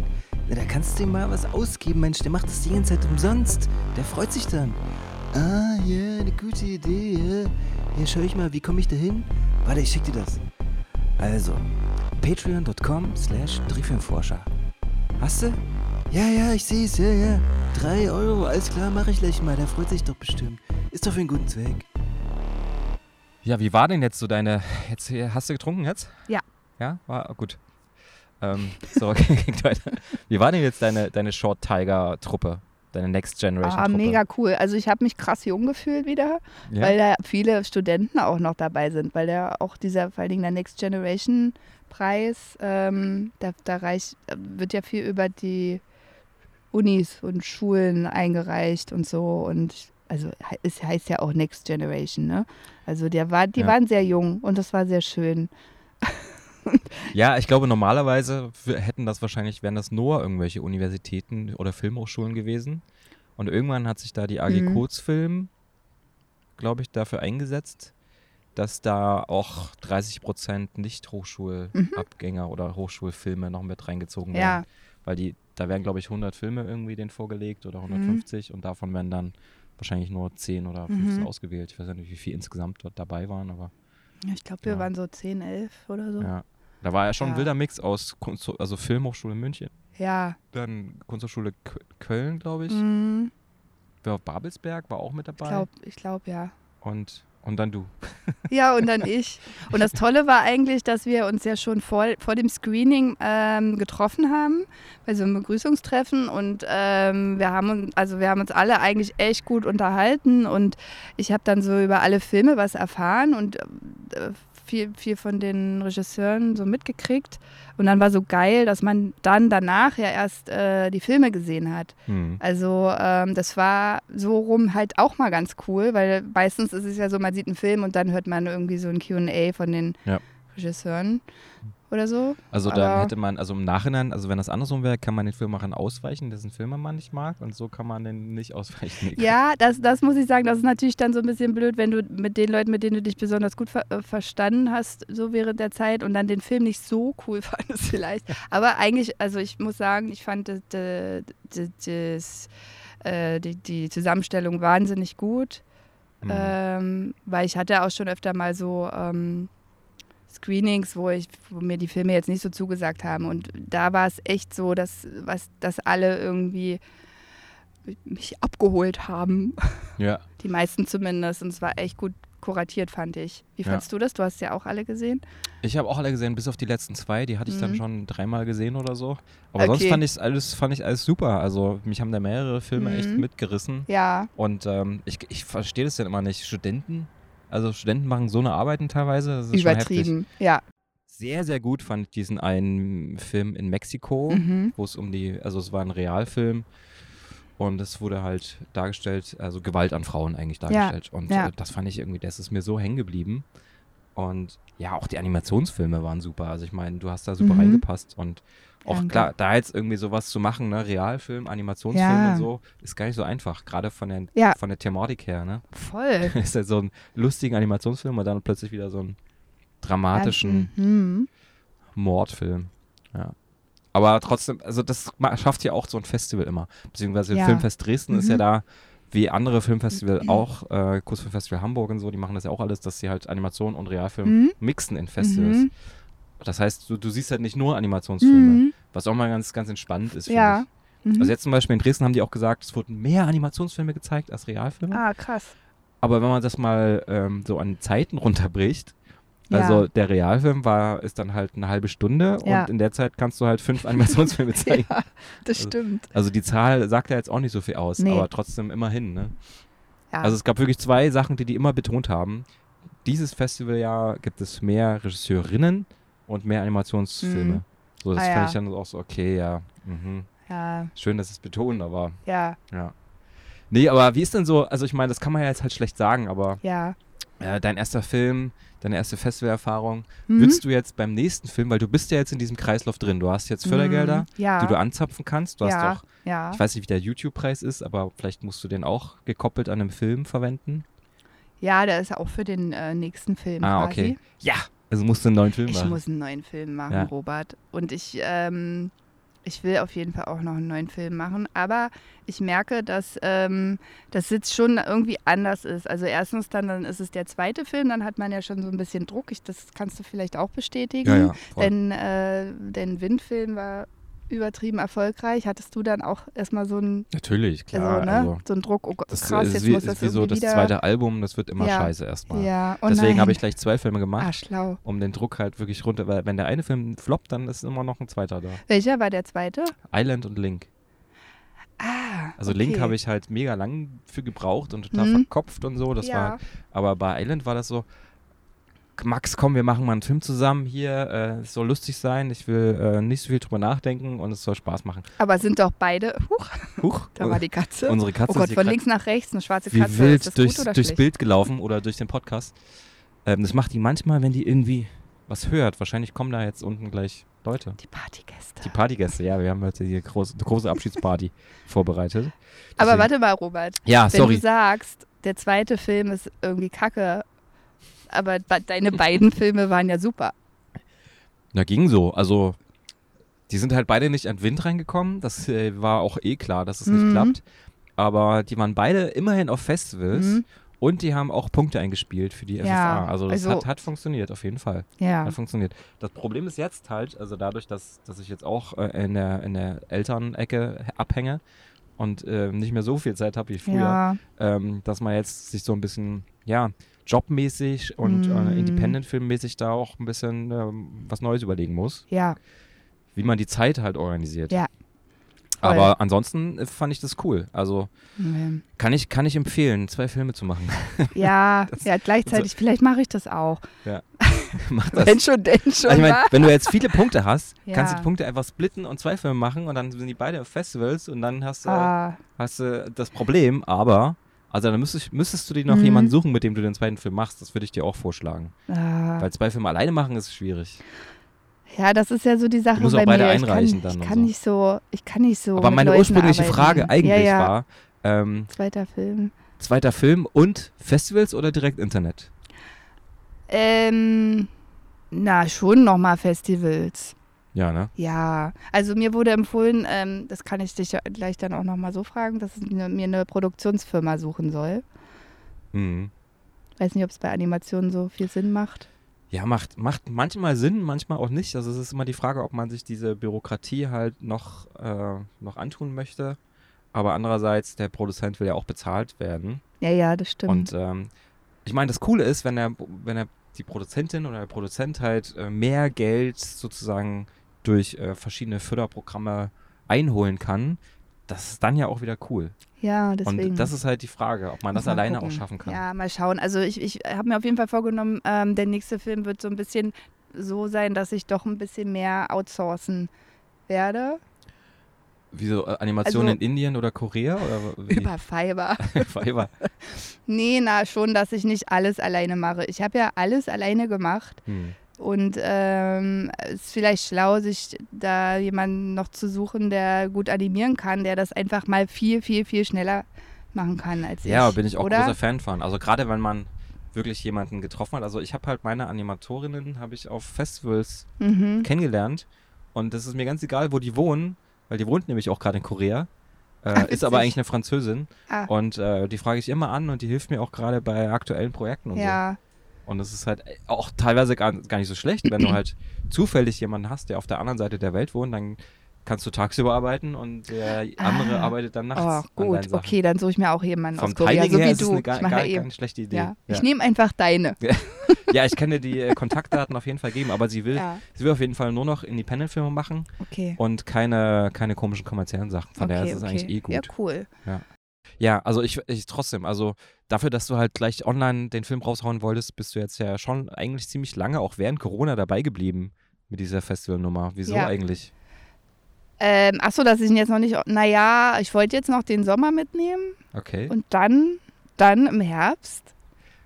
Na, da kannst du ihm mal was ausgeben, Mensch. Der macht das die ganze Zeit umsonst. Der freut sich dann. Ah, ja, eine gute Idee, ja. Ja, schau ich mal, wie komme ich da hin? Warte, ich schick dir das. Also, patreon.com slash Trickfilmforscher. Hast du? Ja, ja, ich sehe es, ja, ja. Drei Euro, alles klar, mache ich gleich mal. Der freut sich doch bestimmt. Ist doch für einen guten Zweck. Ja, wie war denn jetzt so deine. Jetzt, hier- hast du getrunken jetzt? Ja. Ja, war gut. Ähm, so, okay, geht weiter. Wie war denn jetzt deine, deine Short Tiger Truppe? Deine Next Generation Ah, Truppe? mega cool. Also ich habe mich krass jung gefühlt wieder, Ja? weil da viele Studenten auch noch dabei sind, weil der auch dieser, vor allen Dingen der Next Generation Preis, ähm, da, da reicht, wird ja viel über die Unis und Schulen eingereicht und so und also es heißt ja auch Next Generation, ne? Also der war, die Ja. waren sehr jung und das war sehr schön. Ja, ich glaube, normalerweise hätten das wahrscheinlich, wären das nur irgendwelche Universitäten oder Filmhochschulen gewesen. Und irgendwann hat sich da die AG Mhm. Kurzfilm, glaube ich, dafür eingesetzt, dass da auch 30 Prozent Nicht-Hochschulabgänger oder Hochschulfilme noch mit reingezogen werden. Ja, Weil die, da werden, glaube ich, 100 Filme irgendwie denen vorgelegt oder 150 und davon werden dann wahrscheinlich nur 10 oder 15 Mhm. ausgewählt. Ich weiß ja nicht, wie viel insgesamt dort dabei waren, aber ich glaube, wir Ja. waren so 10, 11 oder so. ja. Da war ja schon ein Ja. wilder Mix aus Kunst, also Filmhochschule München, Ja. dann Kunsthochschule Köln, glaube ich, Mhm. wer Babelsberg war auch mit dabei. Ich glaube, ich glaub, ja. Und, und dann du. Ja, und dann ich. Und das Tolle war eigentlich, dass wir uns ja schon vor, vor dem Screening ähm, getroffen haben, bei so einem Begrüßungstreffen. Und ähm, wir, haben, uns- also wir haben uns alle eigentlich echt gut unterhalten. Und ich habe dann so über alle Filme was erfahren und äh, viel, viel von den Regisseuren so mitgekriegt. Und dann war so geil, dass man dann danach ja erst äh, die Filme gesehen hat. Hm. Also ähm, das war so rum halt auch mal ganz cool, weil meistens ist es ja so, man sieht einen Film und dann hört man irgendwie so ein Q&A von den Ja. Regisseuren oder so. Also dann Aber- hätte man, also im Nachhinein, also wenn das andersrum wäre, kann man den Filmemachern ausweichen, dessen Filme man nicht mag und so kann man den nicht ausweichen. Ja, das, das muss ich sagen, das ist natürlich dann so ein bisschen blöd, wenn du mit den Leuten, mit denen du dich besonders gut ver äh, verstanden hast, so während der Zeit und dann den Film nicht so cool fandest vielleicht. Aber eigentlich, also ich muss sagen, ich fand das, das, das, äh, die, die Zusammenstellung wahnsinnig gut. Hm. ähm, weil ich hatte auch schon öfter mal so ähm, Screenings, wo, ich, wo mir die Filme jetzt nicht so zugesagt haben. Und da war es echt so, dass, was, dass alle irgendwie mich abgeholt haben. ja. Die meisten zumindest. Und es war echt gut kuratiert, fand ich. Wie Ja. fandst du das? Du hast ja auch alle gesehen. Ich habe auch alle gesehen, bis auf die letzten zwei. Die hatte ich dann Mhm. schon dreimal gesehen oder so. Aber sonst Okay. fand ich alles, fand ich alles super. Also mich haben da mehrere Filme echt Mhm. mitgerissen. Ja, Und ähm, ich, ich verstehe das dann immer nicht. Studenten, also Studenten machen so eine Arbeiten teilweise. Übertrieben. Ja. Sehr, sehr gut fand ich diesen einen Film in Mexiko, Mhm. wo es um die, also es war ein Realfilm. Und es wurde halt dargestellt, also Gewalt an Frauen eigentlich dargestellt. Und ja. äh, das fand ich irgendwie, das ist mir so hängen geblieben. Und ja, auch die Animationsfilme waren super. Also ich meine, du hast da super Mhm. reingepasst. Und auch Danke. klar, da jetzt irgendwie sowas zu machen, ne, Realfilm, Animationsfilm Ja. und so, ist gar nicht so einfach. Gerade von der, Ja. von der Thematik her, ne? Voll. ist ja so ein lustiger Animationsfilm und dann plötzlich wieder so einen dramatischen Mhm. Mordfilm. Ja. Aber trotzdem, also das schafft ja auch so ein Festival immer. Beziehungsweise Ja. Filmfest Dresden ist ja Mhm. da, wie andere Filmfestival auch, äh, Kurzfilmfestival Hamburg und so, die machen das ja auch alles, dass sie halt Animation und Realfilm Mhm. mixen in Festivals. Das heißt, du, du siehst halt nicht nur Animationsfilme, Mhm. was auch mal ganz, ganz entspannend ist. Ja. Mhm. Also jetzt zum Beispiel in Dresden haben die auch gesagt, es wurden mehr Animationsfilme gezeigt als Realfilme. ah, krass. Aber wenn man das mal ähm, so an Zeiten runterbricht, Ja. also der Realfilm war, ist dann halt eine halbe Stunde Ja. und in der Zeit kannst du halt fünf Animationsfilme zeigen. Ja, das Also- stimmt. Also die Zahl sagt ja jetzt auch nicht so viel aus, Nee. aber trotzdem immerhin. Ne? Ja. Also es gab wirklich zwei Sachen, die die immer betont haben. Dieses Festivaljahr gibt es mehr Regisseurinnen und mehr Animationsfilme. Mhm. So, das Ah, fand ja. ich dann auch so, okay, ja. Mhm. ja, Schön, dass es betonen, aber ja, ja. Nee, aber wie ist denn so, also ich meine, das kann man ja jetzt halt schlecht sagen, aber ja. äh, dein erster Film, deine erste Festivalerfahrung, Mhm. würdest du jetzt beim nächsten Film, weil du bist ja jetzt in diesem Kreislauf drin, du hast jetzt Fördergelder, Mhm. ja. die du anzapfen kannst, du ja, hast doch, ja. ich weiß nicht, wie der YouTube-Preis ist, aber vielleicht musst du den auch gekoppelt an einem Film verwenden. ja, der ist auch für den äh, nächsten Film Ah, quasi. okay. Ja, also musst du einen neuen Film Ich machen. muss einen neuen Film machen, Ja. Robert. Und ich, ähm, ich will auf jeden Fall auch noch einen neuen Film machen. Aber ich merke, dass ähm, das jetzt schon irgendwie anders ist. Also erstens dann, dann ist es der zweite Film, dann hat man ja schon so ein bisschen Druck. Ich, das kannst du vielleicht auch bestätigen. ja, ja. Denn äh, dein Windfilm war übertrieben erfolgreich. Hattest du dann auch erstmal so einen, Natürlich, klar. also, ne, also, so einen Druck, oh Gott, das krass, ist jetzt wie, muss das ist wie so das zweite Album, das wird immer Ja. scheiße erstmal. ja, oh Deswegen habe ich gleich zwei Filme gemacht, Ah, schlau. um den Druck halt wirklich runter, weil wenn der eine Film floppt, dann ist immer noch ein zweiter da. Welcher war der zweite? Island und Link. Ah, Also okay. Link habe ich halt mega lang für gebraucht und total Mhm. verkopft und so. Das ja. war, aber bei Island war das so, Max, komm, wir machen mal einen Film zusammen hier. Äh, es soll lustig sein. Ich will äh, nicht so viel drüber nachdenken und es soll Spaß machen. Aber sind doch beide. Huch, Huch, da war die Katze. unsere Katze oh Gott, von links nach rechts, eine schwarze wie Katze. wild ist das durchs, gut oder durchs schlecht? Bild gelaufen oder durch den Podcast. Ähm, das macht die manchmal, wenn die irgendwie was hört. Wahrscheinlich kommen da jetzt unten gleich Leute. Die Partygäste. Die Partygäste, ja, wir haben heute hier groß, eine große Abschiedsparty vorbereitet. Aber Deswegen- warte mal, Robert. Ja, Wenn sorry. du sagst, der zweite Film ist irgendwie kacke, aber deine beiden Filme waren ja super. Na, ging so. Also, die sind halt beide nicht an den Wind reingekommen. Das äh, war auch eh klar, dass es nicht Mhm. klappt. Aber die waren beide immerhin auf Festivals Mhm. und die haben auch Punkte eingespielt für die FFA. Ja, also, das also- hat, hat funktioniert, auf jeden Fall. Ja. Hat funktioniert. Das Problem ist jetzt halt, also dadurch, dass, dass ich jetzt auch äh, in, der, in der Elternecke abhänge und äh, nicht mehr so viel Zeit habe wie früher, Ja, ähm, dass man jetzt sich so ein bisschen, ja, jobmäßig und Mm. äh, Independent-Filmmäßig da auch ein bisschen ähm, was Neues überlegen muss, ja, wie man die Zeit halt organisiert. Ja. Voll. Aber ansonsten äh, fand ich das cool. Also nee. kann ich, kann ich empfehlen, zwei Filme zu machen. ja, Das- ja, gleichzeitig, vielleicht mache ich das auch. Mach das. Wenn schon, denn schon. Also ich meine, wa? wenn du jetzt viele Punkte hast, Ja. kannst du die Punkte einfach splitten und zwei Filme machen und dann sind die beide auf Festivals und dann hast du, ah, hast du das Problem, aber also dann müsstest, müsstest du dir noch Mhm. jemanden suchen, mit dem du den zweiten Film machst. Das würde ich dir auch vorschlagen. ah. Weil zwei Filme alleine machen ist schwierig. Ja, das ist ja so die Sache musst auch bei beide mir. einreichen ich dann kann, und ich kann so. nicht so, ich kann nicht so. aber meine Leuten ursprüngliche arbeiten. Frage eigentlich ja, ja. war, ähm, Zweiter Film. zweiter Film und Festivals oder direkt Internet? Ähm, na, schon nochmal Festivals. Ja, ne? Ja, also mir wurde empfohlen, ähm, das kann ich dich gleich dann auch nochmal so fragen, dass ich ne, mir eine Produktionsfirma suchen soll. Mhm. Weiß nicht, ob es bei Animationen so viel Sinn macht. Ja, macht, macht manchmal Sinn, manchmal auch nicht. Also es ist immer die Frage, ob man sich diese Bürokratie halt noch, äh, noch antun möchte. Aber andererseits, der Produzent will ja auch bezahlt werden. Ja, ja, das stimmt. Und ähm, ich meine, das Coole ist, wenn er, wenn er die Produzentin oder der Produzent halt äh, mehr Geld sozusagen durch äh, verschiedene Förderprogramme einholen kann, das ist dann ja auch wieder cool. ja, deswegen. Und das ist halt die Frage, ob man das alleine gucken. auch schaffen kann. Ja, mal schauen. Also ich, ich habe mir auf jeden Fall vorgenommen, ähm, der nächste Film wird so ein bisschen so sein, dass ich doch ein bisschen mehr outsourcen werde. Wie so äh, Animationen Also- in Indien oder Korea? Oder wie? Über Fiverr. Fiverr. nee, na schon, dass ich nicht alles alleine mache. Ich habe ja alles alleine gemacht. Hm. Und ähm, es ist vielleicht schlau, sich da jemanden noch zu suchen, der gut animieren kann, der das einfach mal viel, viel, viel schneller machen kann als Ja, ich. bin ich auch oder? großer Fan von. Also gerade wenn man wirklich jemanden getroffen hat. Also ich habe halt meine Animatorinnen habe ich auf Festivals Mhm. kennengelernt und das ist mir ganz egal, wo die wohnen, weil die wohnt nämlich auch gerade in Korea. Äh, Ach, ist aber eigentlich eine Französin Ah. und äh, die frage ich immer an und die hilft mir auch gerade bei aktuellen Projekten und Ja, so. Und das ist halt auch teilweise gar, gar nicht so schlecht, wenn du halt zufällig jemanden hast, der auf der anderen Seite der Welt wohnt, dann kannst du tagsüber arbeiten und der andere Ah. arbeitet dann nachts. oh, gut, okay, dann suche ich mir auch jemanden Vom aus Korea, Timing so her wie ist es du. eine gar, ich mache gar, eh. nicht schlechte Idee. Ja. Ja. Ich nehme einfach deine. ja, ich kann dir die äh, Kontaktdaten auf jeden Fall geben, aber sie will, Ja, sie will auf jeden Fall nur noch Independent-Filme machen okay. und keine, keine komischen kommerziellen Sachen. Von okay, daher ist es okay. eigentlich eh gut. Ja, cool. Ja, also ich, ich trotzdem, also dafür, dass du halt gleich online den Film raushauen wolltest, bist du jetzt ja schon eigentlich ziemlich lange, auch während Corona, dabei geblieben mit dieser Festivalnummer. Wieso Ja. eigentlich? Ähm, achso, dass ich ihn jetzt noch nicht. Naja, ich wollte jetzt noch den Sommer mitnehmen Okay. und dann, dann im Herbst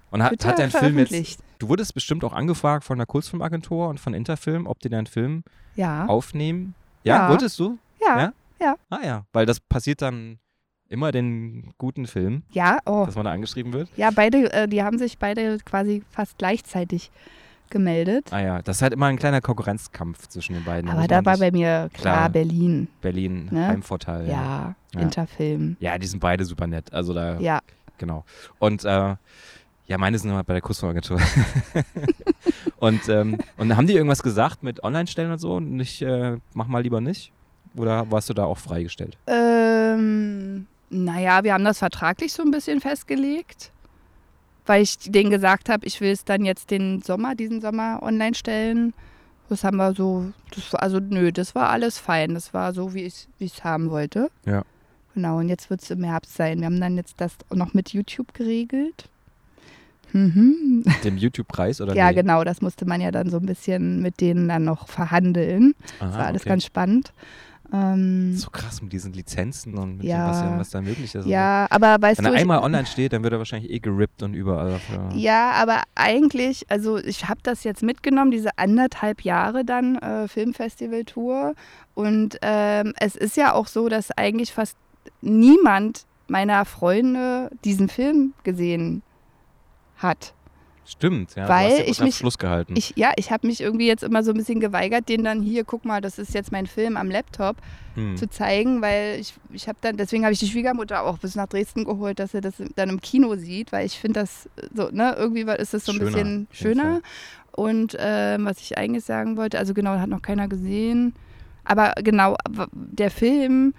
Und hat, hat dein Film jetzt, du wurdest bestimmt auch angefragt von der Kurzfilmagentur und von Interfilm, ob die deinen Film Ja. aufnehmen. Ja, Ja. wolltest du? Ja. ja? Ah ja, weil das passiert dann immer den guten Film, Ja, oh. dass man da angeschrieben wird. Ja, beide, äh, die haben sich beide quasi fast gleichzeitig gemeldet. Ah ja, das ist halt immer ein kleiner Konkurrenzkampf zwischen den beiden. Aber da war bei mir klar, Klar. Berlin. Berlin ne? Heimvorteil. Ja, Ja. Interfilm. Ja, die sind beide super nett. Also da, Ja. genau. Und äh, ja, meine sind immer bei der Kursfilmagentur. und, ähm, und haben die irgendwas gesagt mit Online-Stellen und so? Nicht, äh, mach mal lieber nicht? Oder warst du da auch freigestellt? Ähm, naja, wir haben das vertraglich so ein bisschen festgelegt, weil ich denen gesagt habe, ich will es dann jetzt den Sommer, diesen Sommer online stellen. Das haben wir so, das war, also nö, das war alles fein. Das war so, wie ich es haben wollte. Ja. Genau, und jetzt wird es im Herbst sein. Wir haben dann jetzt das noch mit YouTube geregelt. Mhm. Dem YouTube-Preis oder Ja, nee? genau, das musste man ja dann so ein bisschen mit denen dann noch verhandeln. Das Aha, war alles okay. ganz spannend. Ähm, So krass mit diesen Lizenzen und mit Ja. dem, was, was da möglich ist. und ja, aber weißt so. du, Wenn er einmal online steht, dann wird er wahrscheinlich eh gerippt und überall. Dafür. Ja, aber eigentlich, also ich habe das jetzt mitgenommen, diese anderthalb Jahre dann äh, Filmfestival-Tour. Und ähm, es ist ja auch so, dass eigentlich fast niemand meiner Freunde diesen Film gesehen hat. Stimmt, ja. Weil ich mich- Schluss gehalten. Ich, ja, ich habe mich irgendwie jetzt immer so ein bisschen geweigert, den dann hier, guck mal, das ist jetzt mein Film am Laptop hm. zu zeigen, weil ich, ich habe dann, deswegen habe ich die Schwiegermutter auch bis nach Dresden geholt, dass sie das dann im Kino sieht, weil ich finde das so, ne, irgendwie ist das so ein Schöner, bisschen schöner. Und ähm, was ich eigentlich sagen wollte, also genau, hat noch keiner gesehen. Aber genau, der Film,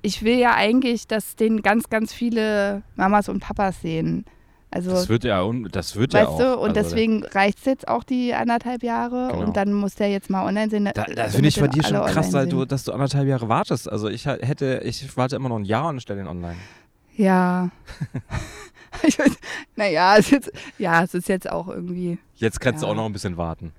ich will ja eigentlich, dass den ganz, ganz viele Mamas und Papas sehen. Also, Das wird ja, das wird weißt ja auch. du, und also, deswegen reicht es jetzt auch die anderthalb Jahre Genau. und dann muss der jetzt mal online sein. Da, da damit finde ich bei dir schon krass, weil du, sehen. dass du anderthalb Jahre wartest. Also ich hätte, ich warte immer noch ein Jahr und stelle den online. Ja. ich weiß, naja, es ist jetzt, ja, es ist jetzt auch irgendwie. Jetzt kannst du Ja. auch noch ein bisschen warten.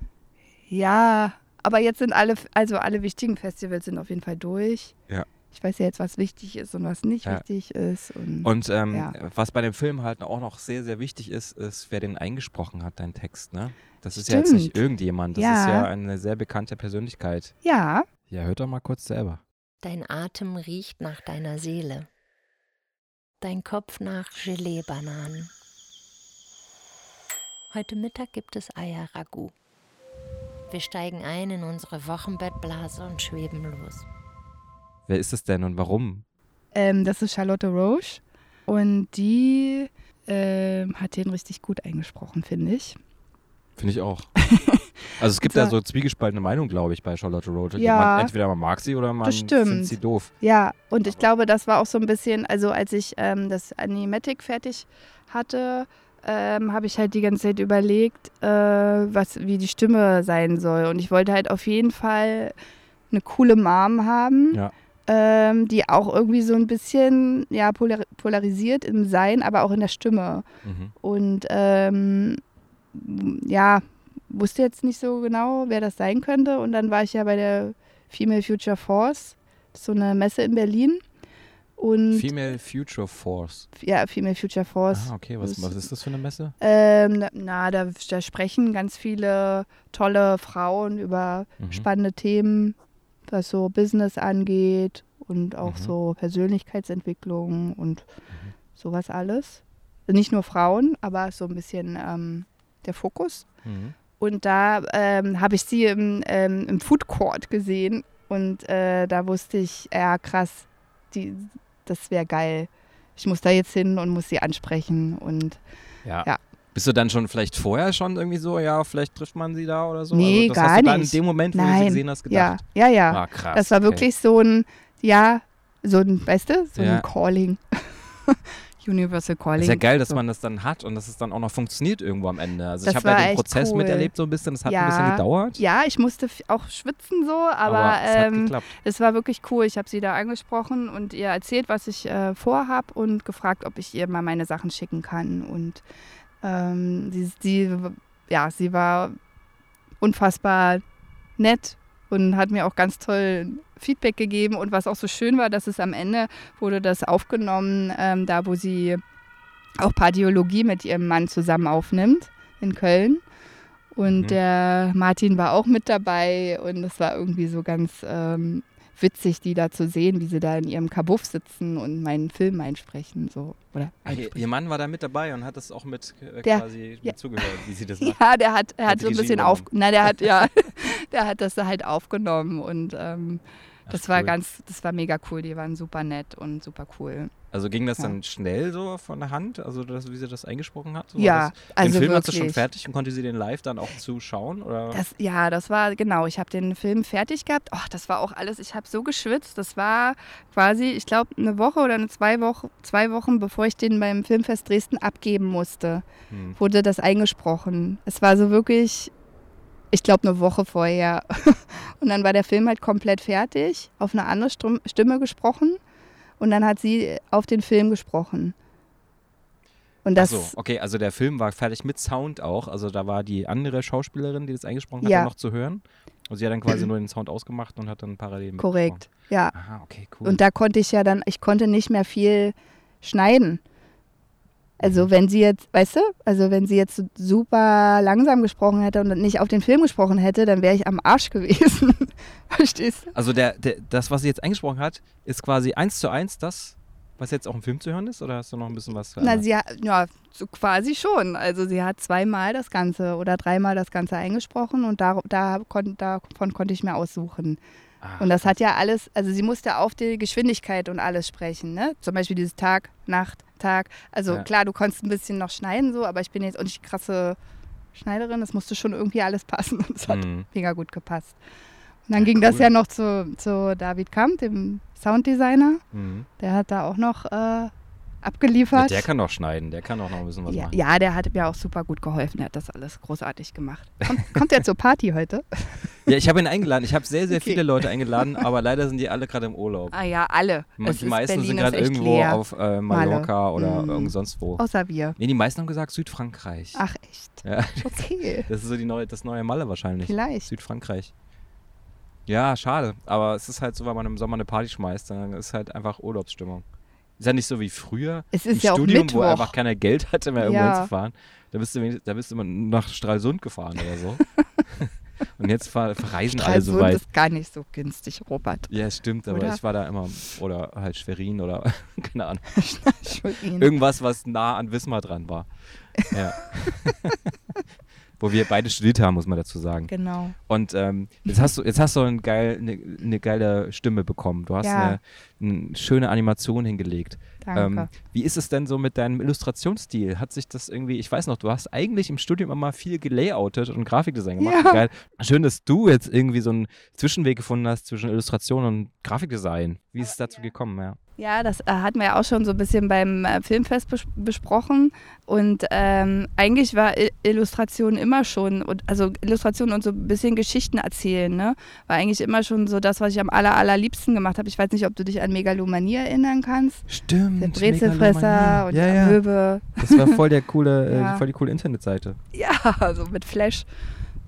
Ja, aber jetzt sind alle, also alle wichtigen Festivals sind auf jeden Fall durch. Ja. Ich weiß ja jetzt, was wichtig ist und was nicht Ja. wichtig ist. Und, Und ähm, Ja. was bei dem Film halt auch noch sehr, sehr wichtig ist, ist, wer den eingesprochen hat, dein Text. Ne? Das ist ja jetzt nicht Stimmt. irgendjemand, das Ja. ist ja eine sehr bekannte Persönlichkeit. ja, Ja, hört doch mal kurz selber. Dein Atem riecht nach deiner Seele. Dein Kopf nach Gelee-Bananen. Heute Mittag gibt es Eier-Ragout. Wir steigen ein in unsere Wochenbettblase und schweben los. Wer ist es denn und warum? ähm, das ist Charlotte Roche. Und die ähm, hat den richtig gut eingesprochen, finde ich. Finde ich auch. Also es gibt Also- ja so zwiegespaltene Meinungen, glaube ich, bei Charlotte Roach. Ja. Man, entweder man mag sie oder man Das findet sie doof. Ja, und ich glaube, das war auch so ein bisschen, also als ich ähm, das Animatic fertig hatte, ähm, habe ich halt die ganze Zeit überlegt, äh, was, wie die Stimme sein soll. Und ich wollte halt auf jeden Fall eine coole Mom haben, Ja. Ähm, die auch irgendwie so ein bisschen ja, polar polarisiert im Sein, aber auch in der Stimme. Mhm. Und ähm, ja, wusste jetzt nicht so genau, wer das sein könnte. Und dann war ich ja bei der Female Future Force, so eine Messe in Berlin. Und Female Future Force. ja, Female Future Force. Ah, okay. Was, was ist das für eine Messe? Ähm, na- na, da, da sprechen ganz viele tolle Frauen über Mhm. spannende Themen, was so Business angeht und auch Mhm. so Persönlichkeitsentwicklung und sowas alles. Nicht nur Frauen, aber so ein bisschen ähm, der Fokus. Mhm. Und da ähm, habe ich sie im, ähm, im Food Court gesehen und äh, da wusste ich, ja krass, die, das wäre geil. Ich muss da jetzt hin und muss sie ansprechen und Ja. Ja. Bist du dann schon vielleicht vorher schon irgendwie so, ja, vielleicht trifft man sie da oder so? Nee, also das gar hast du dann in nicht. dem Moment, wo du sie Nein, gesehen hast, ja, gedacht. ja, ja. Ah, krass. das war okay. wirklich so ein, ja, so ein, weißt du, so Ja. ein Calling. Universal Calling. Ist ja geil, dass so. man das dann hat und dass es dann auch noch funktioniert irgendwo am Ende. Also Das ich habe ja den Prozess cool. miterlebt so ein bisschen. Das hat ein Ja. bisschen gedauert. Ja, ich musste auch schwitzen so, aber, es hat ähm, es war wirklich cool. Ich habe sie da angesprochen und ihr erzählt, was ich äh, vorhab und gefragt, ob ich ihr mal meine Sachen schicken kann. Und ähm, sie, sie, ja, sie war unfassbar nett und hat mir auch ganz toll Feedback gegeben. Und was auch so schön war, dass es am Ende wurde das aufgenommen, ähm, da wo sie auch Pardiologie mit ihrem Mann zusammen aufnimmt in Köln. Und Mhm. der Martin war auch mit dabei und es war irgendwie so ganz ähm, witzig, die da zu sehen, wie sie da in ihrem Kabuff sitzen und meinen Film einsprechen. So. Oder Ihr, einsprechen. ihr Mann war da mit dabei und hat das auch mit äh, Der- quasi ja. mit zugehört, wie sie das macht. Ja, der hat, er Hat hat so ein bisschen auf, übernommen. na, der hat ja, der hat das halt aufgenommen und ähm, Ach, das war cool. ganz, das war mega cool. Die waren super nett und super cool. Also ging das Ja. dann schnell so von der Hand, also das, wie sie das eingesprochen hat? So, ja, das, also den Film hat sie wirklich. schon fertig und konnte sie den live dann auch zuschauen? Oder? Das, ja, das war genau. Ich habe den Film fertig gehabt. Oh, das war auch alles. Ich habe so geschwitzt. Das war quasi, ich glaube, eine Woche oder eine zwei, Woche, zwei Wochen, bevor ich den beim Filmfest Dresden abgeben musste, Hm. wurde das eingesprochen. Es war so wirklich, ich glaube, eine Woche vorher. Und dann war der Film halt komplett fertig, auf eine andere Stimme gesprochen. Und dann hat sie auf den Film gesprochen. Und Ach das, so, okay, also der Film war fertig mit Sound auch. Also da war die andere Schauspielerin, die das eingesprochen hat, Ja. noch zu hören. Und sie hat dann quasi nur den Sound ausgemacht und hat dann parallel korrekt, ja. Aha, okay, cool. Und da konnte ich ja dann, ich konnte nicht mehr viel schneiden. Also Mhm. wenn sie jetzt, weißt du, also wenn sie jetzt super langsam gesprochen hätte und nicht auf den Film gesprochen hätte, dann wäre ich am Arsch gewesen. Verstehst du? also der, der, das, was sie jetzt eingesprochen hat, ist quasi eins zu eins das, was jetzt auch im Film zu hören ist? Oder hast du noch ein bisschen was Na, sie hat, ja, so quasi schon. Also sie hat zweimal das Ganze oder dreimal das Ganze eingesprochen und da, da kon, davon konnte ich mir aussuchen. Ah, Und das hat ja alles, also sie musste auf die Geschwindigkeit und alles sprechen, ne? Zum Beispiel dieses Tag, Nacht, Tag. Also Ja. klar, du konntest ein bisschen noch schneiden so, aber ich bin jetzt auch nicht krasse Schneiderin. Das musste schon irgendwie alles passen und es hat Mhm. mega gut gepasst. Und dann ging das Cool. ja noch zu, zu David Kamp, dem Sounddesigner. Mhm. Der hat da auch noch äh, Ja, abgeliefert. der kann doch schneiden, der kann auch noch ein bisschen was ja, machen. ja, der hat mir auch super gut geholfen. Der hat das alles großartig gemacht. Kommt, kommt er zur Party heute? Ja, ich habe ihn eingeladen. Ich habe sehr, sehr Okay. viele Leute eingeladen, aber leider sind die alle gerade im Urlaub. Ah ja, alle. Es die ist- meisten Berlin sind gerade irgendwo leer. auf äh, Mallorca oder Mm. irgend sonst wo. Außer wir. Nee, die meisten haben gesagt Südfrankreich. Ach echt? Ja, Okay. das ist so die neue, das neue Malle wahrscheinlich. Vielleicht. Südfrankreich. Ja, schade. Aber es ist halt so, wenn man im Sommer eine Party schmeißt, dann ist halt einfach Urlaubsstimmung. Ist ja nicht so wie früher Es im ist ja auch Studium, wo einfach keiner Geld hatte, mehr irgendwo Ja. hinzufahren. Da bist du, da bist du immer nach Stralsund gefahren oder so. Und jetzt verreisen alle so weit. ist gar nicht so günstig, Robert. Ja, stimmt, aber Oder? ich war da immer, oder halt Schwerin oder keine Ahnung. Entschuldigung. Irgendwas, was nah an Wismar dran war. Ja. Wo wir beide studiert haben, muss man dazu sagen. Genau. Und ähm, jetzt hast du, jetzt hast du ein geil, eine ne geile Stimme bekommen. Du hast Ja. eine, eine schöne Animation hingelegt. Danke. Ähm, wie ist es denn so mit deinem Illustrationsstil? Hat sich das irgendwie, ich weiß noch, du hast eigentlich im Studium immer viel gelayoutet und Grafikdesign gemacht. Ja. Geil. Schön, dass du jetzt irgendwie so einen Zwischenweg gefunden hast zwischen Illustration und Grafikdesign. Wie ist es dazu gekommen? Ja. Ja, das äh, hatten wir ja auch schon so ein bisschen beim äh, Filmfest bes besprochen. Und ähm, eigentlich war Illustration immer schon, also Illustration und so ein bisschen Geschichten erzählen, ne? War eigentlich immer schon so das, was ich am aller, allerliebsten gemacht habe. Ich weiß nicht, ob du dich an Megalomanie erinnern kannst. Stimmt. Der Brezelfresser und ja, der ja. Möwe. Das war voll der coole, Ja. äh, voll die coole Internetseite. Ja, also mit Flash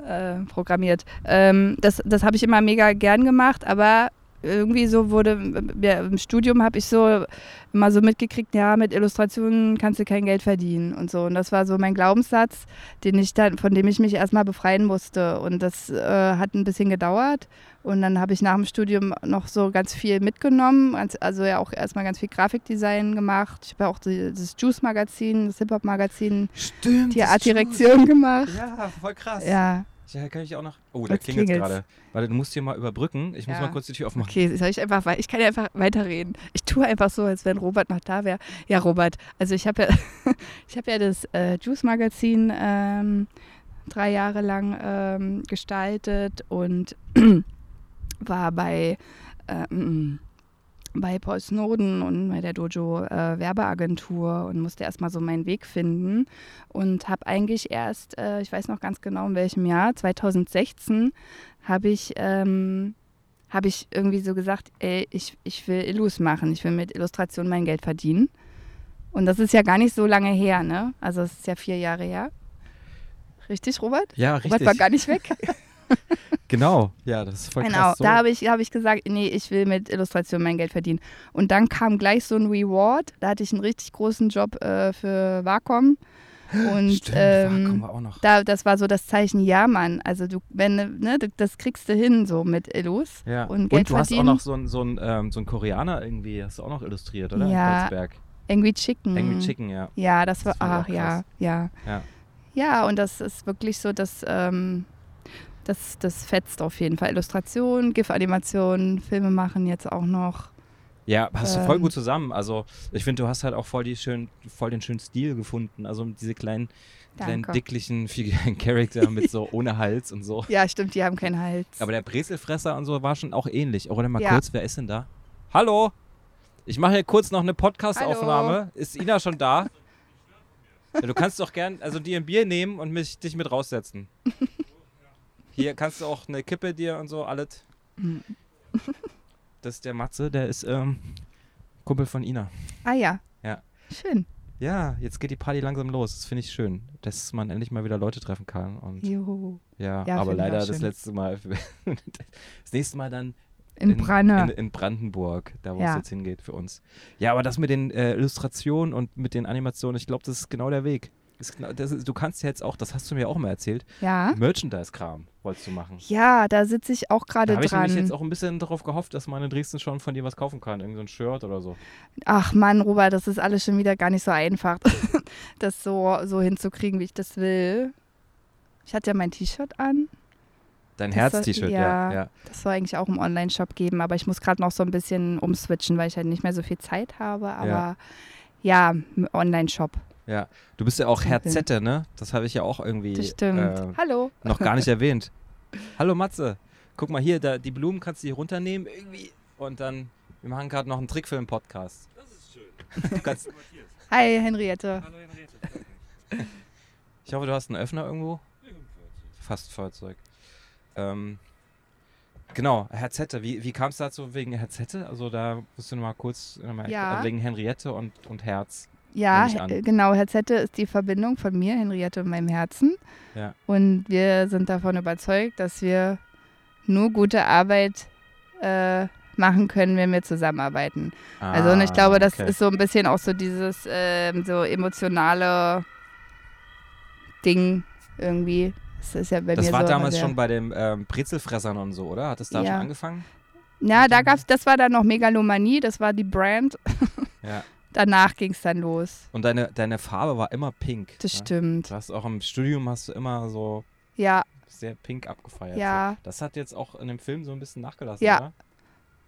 äh, programmiert. Ähm, das das habe ich immer mega gern gemacht, aber irgendwie so wurde, ja, im Studium habe ich so immer so mitgekriegt, ja, mit Illustrationen kannst du kein Geld verdienen und so. Und das war so mein Glaubenssatz, den ich dann, von dem ich mich erstmal befreien musste. Und das äh, hat ein bisschen gedauert. Und dann habe ich nach dem Studium noch so ganz viel mitgenommen. Also ja auch erstmal ganz viel Grafikdesign gemacht. Ich habe ja auch die, das Juice-Magazin, das Hip-Hop-Magazin, die Artdirektion gemacht. Ja, voll krass. Ja, Ja, kann ich auch noch. Oh, da klingelt gerade. Warte, du musst hier mal überbrücken. Ich muss Ja. mal kurz die Tür aufmachen. okay, soll ich einfach, ich kann ja einfach weiterreden. Ich tue einfach so, als wenn Robert noch da wäre. Ja, Robert, also ich habe ja, ich habe ja das äh, Juice-Magazin ähm, drei Jahre lang ähm, gestaltet und war bei, ähm, bei Paul Snowden und bei der Dojo äh, Werbeagentur und musste erstmal so meinen Weg finden und habe eigentlich erst, äh, ich weiß noch ganz genau in welchem Jahr, 2016, habe ich, ähm, habe ich irgendwie so gesagt, ey, ich, ich will Illus machen, ich will mit Illustration mein Geld verdienen. Und das ist ja gar nicht so lange her, ne? Also es ist ja vier Jahre her. Richtig, Robert? Ja, Robert richtig. war gar nicht weg. Genau. Ja, das ist voll Genau, krass. So. da habe ich, hab ich gesagt, nee, ich will mit Illustration mein Geld verdienen. Und dann kam gleich so ein Reward. Da hatte ich einen richtig großen Job äh, für Wacom. Und Stimmt, ähm, noch. da, das war so das Zeichen, ja, Mann. Also du, wenn, ne, du- das kriegst du hin so mit Illus. Ja. und Geld du hast auch verdienen. noch so einen so ein, ähm, so ein Koreaner irgendwie, hast du auch noch illustriert, oder? Ja. Angry Chicken. Angry Chicken, ja. Ja, das war, Das auch ach ja, ja. Ja. Ja, und das ist wirklich so, dass ähm, das, das fetzt auf jeden Fall. Illustration, GIF-Animation, Filme machen jetzt auch noch. Ja, hast du voll Ähm. gut zusammen. Also ich finde, du hast halt auch voll, die schön, voll den schönen Stil gefunden. Also diese kleinen, kleinen dicklichen Figuren, Charakter mit so ohne Hals und so. Ja, stimmt, die haben keinen Hals. Aber der Brezelfresser und so war schon auch ähnlich. Oder mal Ja. kurz, wer ist denn da? Hallo? Ich mache hier kurz noch eine Podcast-Aufnahme. Ist Ina schon da? Ja, du kannst doch gern, also dir ein Bier nehmen und mich, dich mit raussetzen. Hier kannst du auch eine Kippe dir und so alles. Mhm. Das ist der Matze, der ist ähm, Kumpel von Ina. ah ja. Ja. Schön. Ja, jetzt geht die Party langsam los. Das finde ich schön, dass man endlich mal wieder Leute treffen kann. Und Jo. ja, Ja, aber leider das schön. letzte Mal. das nächste Mal dann In, Branne. In, in Brandenburg, da wo es Ja. jetzt hingeht für uns. Ja, aber das mit den äh, Illustrationen und mit den Animationen, ich glaube, das ist genau der Weg. Ist ist, du kannst ja jetzt auch, das hast du mir auch mal erzählt, ja. Merchandise-Kram wolltest du machen. Ja, da sitze ich auch Da gerade habe ich nämlich dran. jetzt auch ein bisschen darauf gehofft, dass man in Dresden schon von dir was kaufen kann. Irgend so ein Shirt oder so. Ach Mann, Robert, das ist alles schon wieder gar nicht so einfach, das so, so hinzukriegen, wie ich das will. Ich hatte ja mein T-Shirt an. Dein Herz-T-Shirt, ja. ja. ja. Das soll eigentlich auch im Online-Shop geben, aber ich muss gerade noch so ein bisschen umswitchen, weil ich halt nicht mehr so viel Zeit habe. Aber ja, im Online-Shop. Ja. Du bist ja auch Simpel. Herzette, ne? Das habe ich ja auch irgendwie Das stimmt. äh, Hallo. noch gar nicht erwähnt. Hallo Matze. Guck mal hier, da, die Blumen kannst du hier runternehmen irgendwie. Und dann, wir machen gerade noch einen Trick für den Podcast. Das ist schön. Du kannst, Hi, Henriette. ich hoffe, du hast einen Öffner irgendwo. Fast Fahrzeug. Ähm, genau, Herzette. Wie, wie kam es dazu wegen Herzette? Also da musst du noch mal kurz noch mal Ja. wegen Henriette und, und Herz. Ja, äh, genau. Herzette ist die Verbindung von mir, Henriette und meinem Herzen. Ja. Und wir sind davon überzeugt, dass wir nur gute Arbeit äh, machen können, wenn wir zusammenarbeiten. Also und ich glaube, das Ah, okay. ist so ein bisschen auch so dieses ähm, so emotionale Ding irgendwie. Das ist ja bei Das mir war so damals schon bei den ähm, Brezelfressern und so, oder? Hat es da Ja. schon angefangen? Ja, da gab's, das war dann noch Megalomanie, das war die Brand. Ja. Danach ging es dann los. Und deine, deine Farbe war immer pink. Das ne? stimmt. Du hast auch im Studium hast du immer so Ja, sehr pink abgefeiert. Ja. So. Das hat jetzt auch in dem Film so ein bisschen nachgelassen, Ja. oder?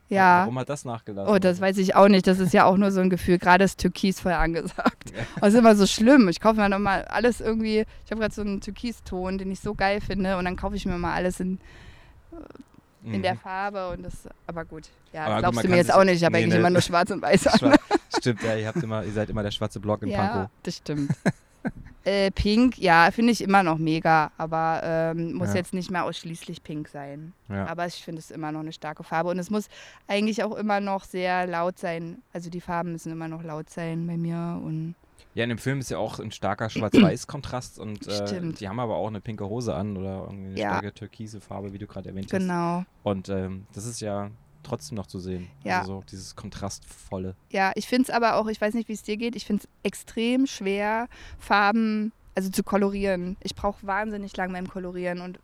ja. Warum hat das nachgelassen? Oh, das weiß ich auch nicht. Das ist ja auch nur so ein Gefühl. Gerade ist Türkis voll angesagt. Ja. Das ist immer so schlimm. Ich kaufe mir dann mal alles irgendwie. Ich habe gerade so einen Türkiston, den ich so geil finde. Und dann kaufe ich mir mal alles in, in mhm. der Farbe. Und das, aber gut. Ja, Aber gut, glaubst man du mir jetzt auch nicht. Ich habe nee, eigentlich ne. immer nur schwarz und weiß an. Stimmt, ja, ihr, habt immer, ihr seid immer der schwarze Block in Ja, Pankow. das stimmt. äh, pink, ja, finde ich immer noch mega. Aber ähm, muss Ja. jetzt nicht mehr ausschließlich pink sein. Ja. Aber ich finde es immer noch eine starke Farbe. Und es muss eigentlich auch immer noch sehr laut sein. Also die Farben müssen immer noch laut sein bei mir. Und ja, in dem Film ist ja auch ein starker Schwarz-Weiß-Kontrast und äh, Stimmt. die haben aber auch eine pinke Hose an oder irgendwie eine Ja. starke türkise Farbe, wie du gerade erwähnt hast. genau. Und ähm, das ist ja trotzdem noch zu sehen. Ja. Also so dieses Kontrastvolle. Ja, ich finde es aber auch, ich weiß nicht, wie es dir geht, ich finde es extrem schwer, Farben, also zu kolorieren. Ich brauche wahnsinnig lang beim Kolorieren und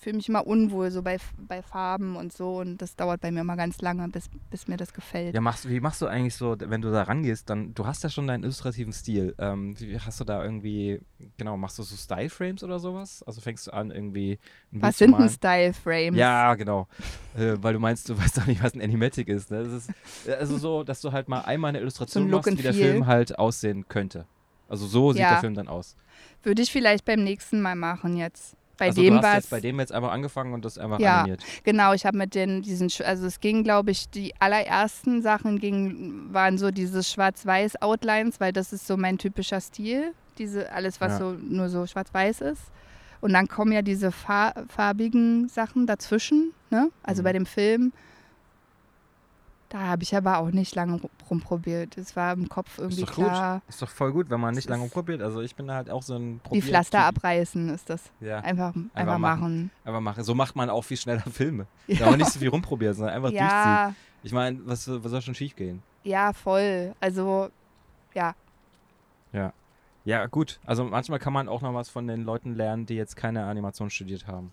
fühle mich immer unwohl so bei, bei Farben und so. Und das dauert bei mir immer ganz lange, bis, bis mir das gefällt. Ja, machst, wie machst du eigentlich so, wenn du da rangehst, dann, du hast ja schon deinen illustrativen Stil. Ähm, wie hast du da irgendwie, genau, machst du so Style-Frames oder sowas? Also fängst du an, irgendwie ein Was sind denn? Style-Frames? Ja, genau. Äh, weil du meinst, du weißt doch nicht, was ein Animatic ist. Ne? Das ist äh, also so, dass du halt mal einmal eine Illustration Look machst, wie der. Film halt aussehen könnte. Also so sieht Ja. der Film dann aus. Würde ich vielleicht beim nächsten Mal machen jetzt. Bei also dem du hast jetzt bei dem jetzt einfach angefangen und das einfach Ja. animiert. Genau, ich habe mit den diesen, also es ging, glaube ich, die allerersten Sachen ging, waren so diese Schwarz-Weiß-Outlines, weil das ist so mein typischer Stil, diese alles, was Ja. so nur so schwarz-weiß ist. Und dann kommen ja diese fa farbigen Sachen dazwischen, ne? Also Mhm. bei dem Film. Da habe ich aber auch nicht lange ru- rumprobiert. Es war im Kopf irgendwie gut. klar. Ist doch voll gut, wenn man nicht lange ist- probiert. Also ich bin da halt auch so ein Die Probier- Pflaster Typ. abreißen ist das. Ja, Einfach, einfach, machen. machen. einfach machen. So macht man auch viel schneller Filme. Ja. Da man nicht so viel rumprobiert, sondern einfach durchzieht. Ja, Ich meine, was, was soll schon schief gehen? ja, voll. Also, Ja, gut. Also manchmal kann man auch noch was von den Leuten lernen, die jetzt keine Animation studiert haben.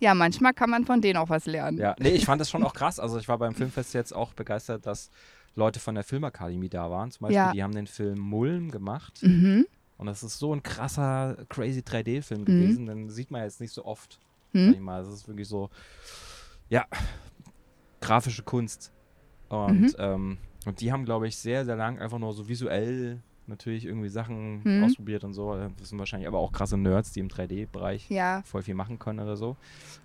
Ja, manchmal kann man von denen auch was lernen. Ja, nee, ich fand das schon auch krass. Also ich war beim Filmfest jetzt auch begeistert, dass Leute von der Filmakademie da waren. Zum Beispiel, Ja. die haben den Film Mulm gemacht. Mhm. Und das ist so ein krasser, crazy 3D-Film Mhm. gewesen. Den sieht man jetzt nicht so oft, sag Hm? ich mal. Es ist wirklich so, ja, grafische Kunst. Und, Mhm. ähm, und die haben, glaube ich, sehr, sehr lang einfach nur so visuell natürlich irgendwie Sachen Mhm. ausprobiert und so. Das sind wahrscheinlich aber auch krasse Nerds, die im 3D-Bereich Ja, voll viel machen können oder so.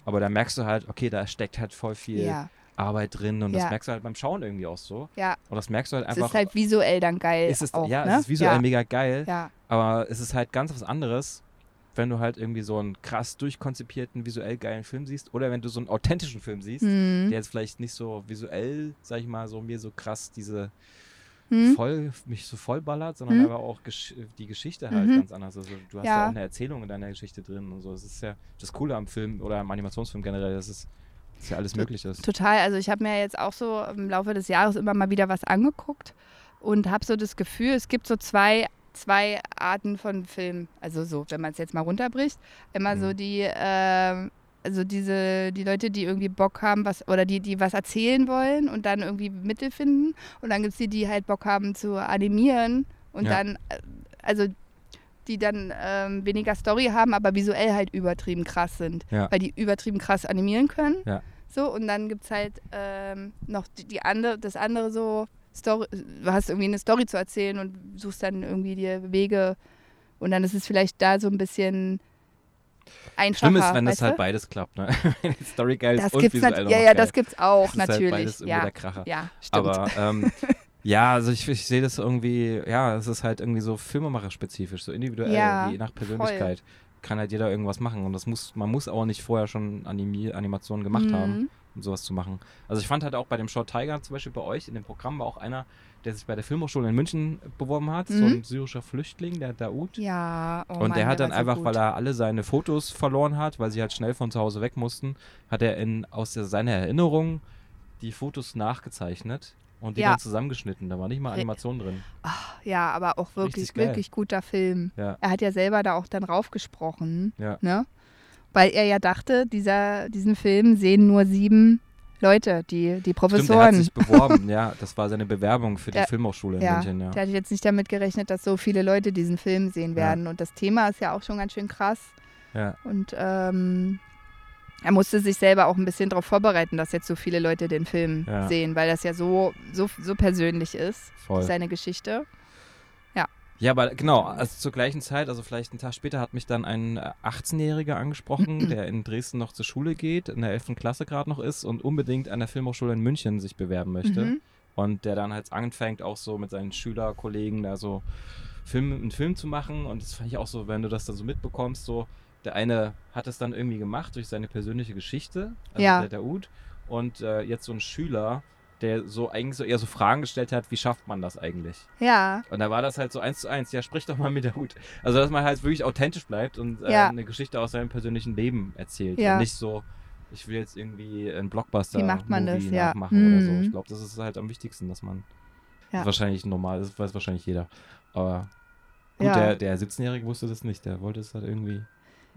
Aber da merkst du halt, okay, da steckt halt voll viel ja, Arbeit drin und das Ja. merkst du halt beim Schauen irgendwie auch so. ja. Und das merkst du halt Es einfach. ist halt visuell dann geil. ist es, auch, ja, ne? es ist visuell mega geil, Ja, aber es ist halt ganz was anderes, wenn du halt irgendwie so einen krass durchkonzipierten, visuell geilen Film siehst oder wenn du so einen authentischen Film siehst, hm. der jetzt vielleicht nicht so visuell, sag ich mal, so mir so krass diese Hm? voll, mich so vollballert, sondern Hm. aber auch gesch die Geschichte halt Mhm. ganz anders. Also du hast ja. Ja. auch eine Erzählung in deiner Geschichte drin und so. Das ist ja das Coole am Film oder am Animationsfilm generell, dass es dass ja alles möglich ist. Total. Also ich habe mir jetzt auch so im Laufe des Jahres immer mal wieder was angeguckt und habe so das Gefühl, es gibt so zwei, zwei Arten von Filmen. Also so, wenn man es jetzt mal runterbricht. Immer so Mhm. die, ähm, also diese, die Leute, die irgendwie Bock haben, was, oder die, die was erzählen wollen und dann irgendwie Mittel finden. Und dann gibt es die, die halt Bock haben zu animieren und Ja. dann, äh, also die dann ähm, weniger Story haben, aber visuell halt übertrieben krass sind. Ja. Weil die übertrieben krass animieren können. Ja. So, und dann gibt es halt ähm, noch die, die andere, das andere so, Story, du hast irgendwie eine Story zu erzählen und suchst dann irgendwie dir Wege. Und dann ist es vielleicht da so ein bisschen einfacher. Schlimm ist, wenn das halt du? beides klappt, ne? Wenn die Story geil ist Das und gibt's visuell auch ja, ja, geil. das gibt's auch, Das ist halt natürlich. beides ja. der Kracher. ja, stimmt. Aber ähm, ja, also ich, ich sehe das irgendwie, ja, es ist halt irgendwie so Filmemacher-spezifisch, so individuell, Ja, je nach Persönlichkeit. Kann halt jeder irgendwas machen und das muss, man muss auch nicht vorher schon Animi Animationen gemacht haben, Mhm. um sowas zu machen. Also ich fand halt auch bei dem Short Tiger zum Beispiel bei euch in dem Programm war auch einer, der sich bei der Filmhochschule in München beworben hat, so Mhm. ein syrischer Flüchtling, der Daoud. Ja, oh und Mann, der hat dann so einfach, gut. weil er alle seine Fotos verloren hat, weil sie halt schnell von zu Hause weg mussten, hat er in, aus der, seiner Erinnerung die Fotos nachgezeichnet und die Ja. dann zusammengeschnitten. Da war nicht mal Animation drin. Ja, aber auch wirklich, wirklich guter Film. Ja. Er hat ja selber da auch dann raufgesprochen, Ja. ne? Weil er ja dachte, dieser, diesen Film sehen nur sieben Leute, die, die Stimmt, er hat Professoren. sich beworben, ja. Das war seine Bewerbung für die Ja. Filmhochschule in ja, München, ja. der hat jetzt nicht damit gerechnet, dass so viele Leute diesen Film sehen Ja. werden. Und das Thema ist ja auch schon ganz schön krass. ja. Und ähm, er musste sich selber auch ein bisschen darauf vorbereiten, dass jetzt so viele Leute den Film Ja. sehen, weil das ja so, so, so persönlich ist, Voll. seine Geschichte. Ja, aber genau, also zur gleichen Zeit, also vielleicht einen Tag später, hat mich dann ein äh, 18-Jähriger angesprochen, der in Dresden noch zur Schule geht, in der 11. Klasse gerade noch ist und unbedingt an der Filmhochschule in München sich bewerben möchte. Mhm. Und der dann halt anfängt, auch so mit seinen Schülerkollegen da so Film, einen Film zu machen. Und das fand ich auch so, wenn du das dann so mitbekommst, so, der eine hat es dann irgendwie gemacht durch seine persönliche Geschichte, also Ja. der Daoud. Und äh, jetzt so ein Schüler, der so eigentlich so eher so Fragen gestellt hat, wie schafft man das eigentlich? Ja, Und da war das halt so eins zu eins, ja, sprich doch mal mit der Hut. Also, dass man halt wirklich authentisch bleibt und äh, Ja. eine Geschichte aus seinem persönlichen Leben erzählt. Ja. Und nicht so, ich will jetzt irgendwie ein blockbuster Wie macht man das? Ja. nachmachen oder so. Mhm. Ich glaube, das ist halt am wichtigsten, dass man. Ja. Ist wahrscheinlich normal, das weiß wahrscheinlich jeder. Aber gut, der, der 17-Jährige wusste das nicht. Der wollte es halt irgendwie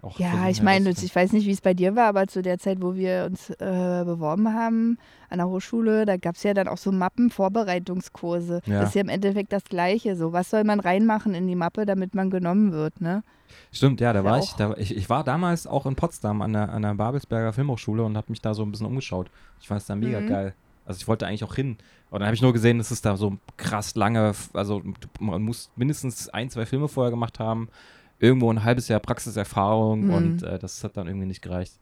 auch. Ja, ich meine, ich weiß nicht, wie es bei dir war, aber zu der Zeit, wo wir uns äh, beworben haben an der Hochschule, da gab es ja dann auch so Mappen-Vorbereitungskurse. Ja. Das ist ja im Endeffekt das Gleiche. So, was soll man reinmachen in die Mappe, damit man genommen wird, ne? Stimmt, ja, da Ja, war ich, da, ich. Ich war damals auch in Potsdam an der, an der Babelsberger Filmhochschule und habe mich da so ein bisschen umgeschaut. Ich fand es da mega Mhm. geil. Also ich wollte eigentlich auch hin. Und dann habe ich nur gesehen, dass es da so krass lange, also man muss mindestens ein, zwei Filme vorher gemacht haben, irgendwo ein halbes Jahr Praxiserfahrung Mhm. und äh, das hat dann irgendwie nicht gereicht.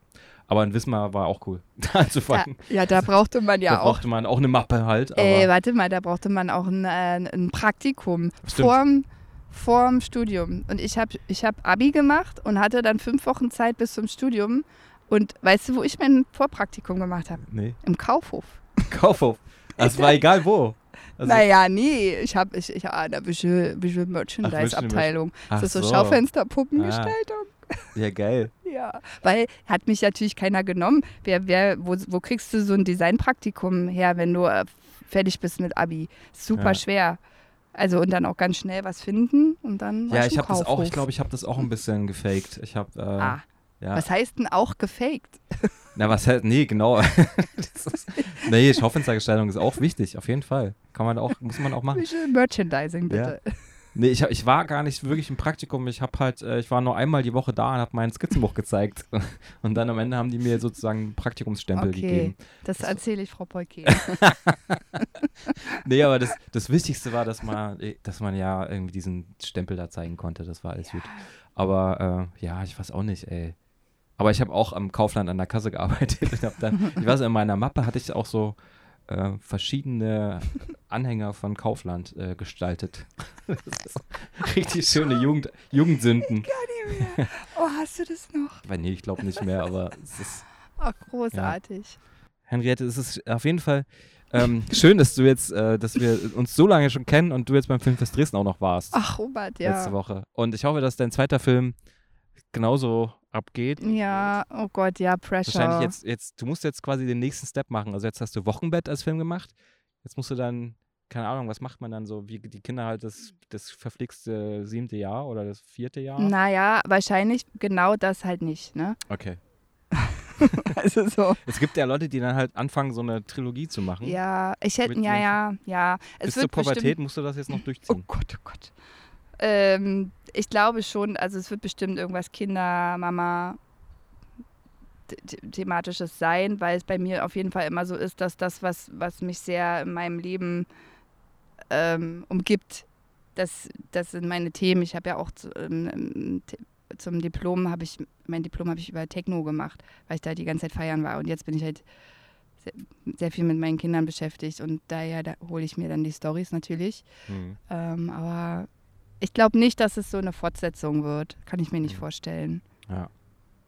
Aber in Wismar war auch cool, da anzufangen. Ja, ja, da brauchte man da ja auch. brauchte man auch eine Mappe halt. Aber Ey, warte mal, da brauchte man auch ein, äh, ein Praktikum Stimmt. vorm, vorm Studium. Und ich habe ich hab Abi gemacht und hatte dann fünf Wochen Zeit bis zum Studium. Und weißt du, wo ich mein Vorpraktikum gemacht habe? nee, Im Kaufhof. Kaufhof. Das war egal wo. Also, naja, nee, ich habe ich, ich, ah, da bisschen, bisschen Merchandise-Abteilung. Das ist so, so. Schaufensterpuppengestaltung. Ja, geil. Ja, weil hat mich natürlich keiner genommen. Wer, wer, wo, wo kriegst du so ein Designpraktikum her, wenn du äh, fertig bist mit Abi? Super Ja. schwer. Also und dann auch ganz schnell was finden und dann Ja, ich habe das auch, ich glaube, ich habe das auch ein bisschen gefaked. Ich habe, äh, Ah, ja. was heißt denn auch gefaked? Na, was halt, nee, genau. ist, nee, Schaufenstergestaltung ist auch wichtig, auf jeden Fall. Kann man auch, muss man auch machen. Bisschen Merchandising bitte. Nee, ich, ich war gar nicht wirklich im Praktikum. Ich habe halt, äh, ich war nur einmal die Woche da und habe mein Skizzenbuch gezeigt. Und dann am Ende haben die mir sozusagen einen Praktikumsstempel Okay, gegeben. das erzähle ich Frau Polke. Nee, aber das, das Wichtigste war, dass man, äh, dass man ja irgendwie diesen Stempel da zeigen konnte. Das war alles gut. Aber äh, ja, ich weiß auch nicht, ey. Aber ich habe auch am Kaufland an der Kasse gearbeitet und hab dann, ich weiß, in meiner Mappe hatte ich auch so äh, verschiedene Anhänger von Kaufland äh, gestaltet. Richtig schöne Jugend, Jugendsünden. oh, hast du das noch? Weil, nee, ich glaube nicht mehr, aber es ist, Oh, großartig. Henriette, es ist auf jeden Fall ähm, schön, dass du jetzt, äh, dass wir uns so lange schon kennen und du jetzt beim Filmfest Dresden auch noch warst. Ach, Robert, ja. letzte Woche. Und ich hoffe, dass dein zweiter Film genauso abgeht. Ja, oh Gott, ja, Pressure. Wahrscheinlich jetzt, jetzt, du musst jetzt quasi den nächsten Step machen. Also jetzt hast du Wochenbett als Film gemacht. Jetzt musst du dann, keine Ahnung, was macht man dann so, wie die Kinder halt das, das verflixte siebte Jahr oder das vierte Jahr? Naja, wahrscheinlich genau das halt nicht, ne? Okay. Also so. Es gibt ja Leute, die dann halt anfangen, so eine Trilogie zu machen. Ja, ich hätte, ja, ja, ja. Es Bis zur Pubertät bestimmt, musst du das jetzt noch Oh durchziehen. Gott, oh Gott. Ähm, ich glaube schon, also es wird bestimmt irgendwas Kinder, Mama, the- the- thematisches sein, weil es bei mir auf jeden Fall immer so ist, dass das, was, was mich sehr in meinem Leben ähm, umgibt, das, das sind meine Themen. Ich habe ja auch zu- ähm, ähm, zum Diplom habe ich, mein Diplom habe ich über Techno gemacht, weil ich da die ganze Zeit feiern war. Und jetzt bin ich halt sehr, sehr viel mit meinen Kindern beschäftigt und daher da hole ich mir dann die Stories natürlich. Hm. Ähm, aber ich glaube nicht, dass es so eine Fortsetzung wird. Kann ich mir nicht Mhm. vorstellen. Ja.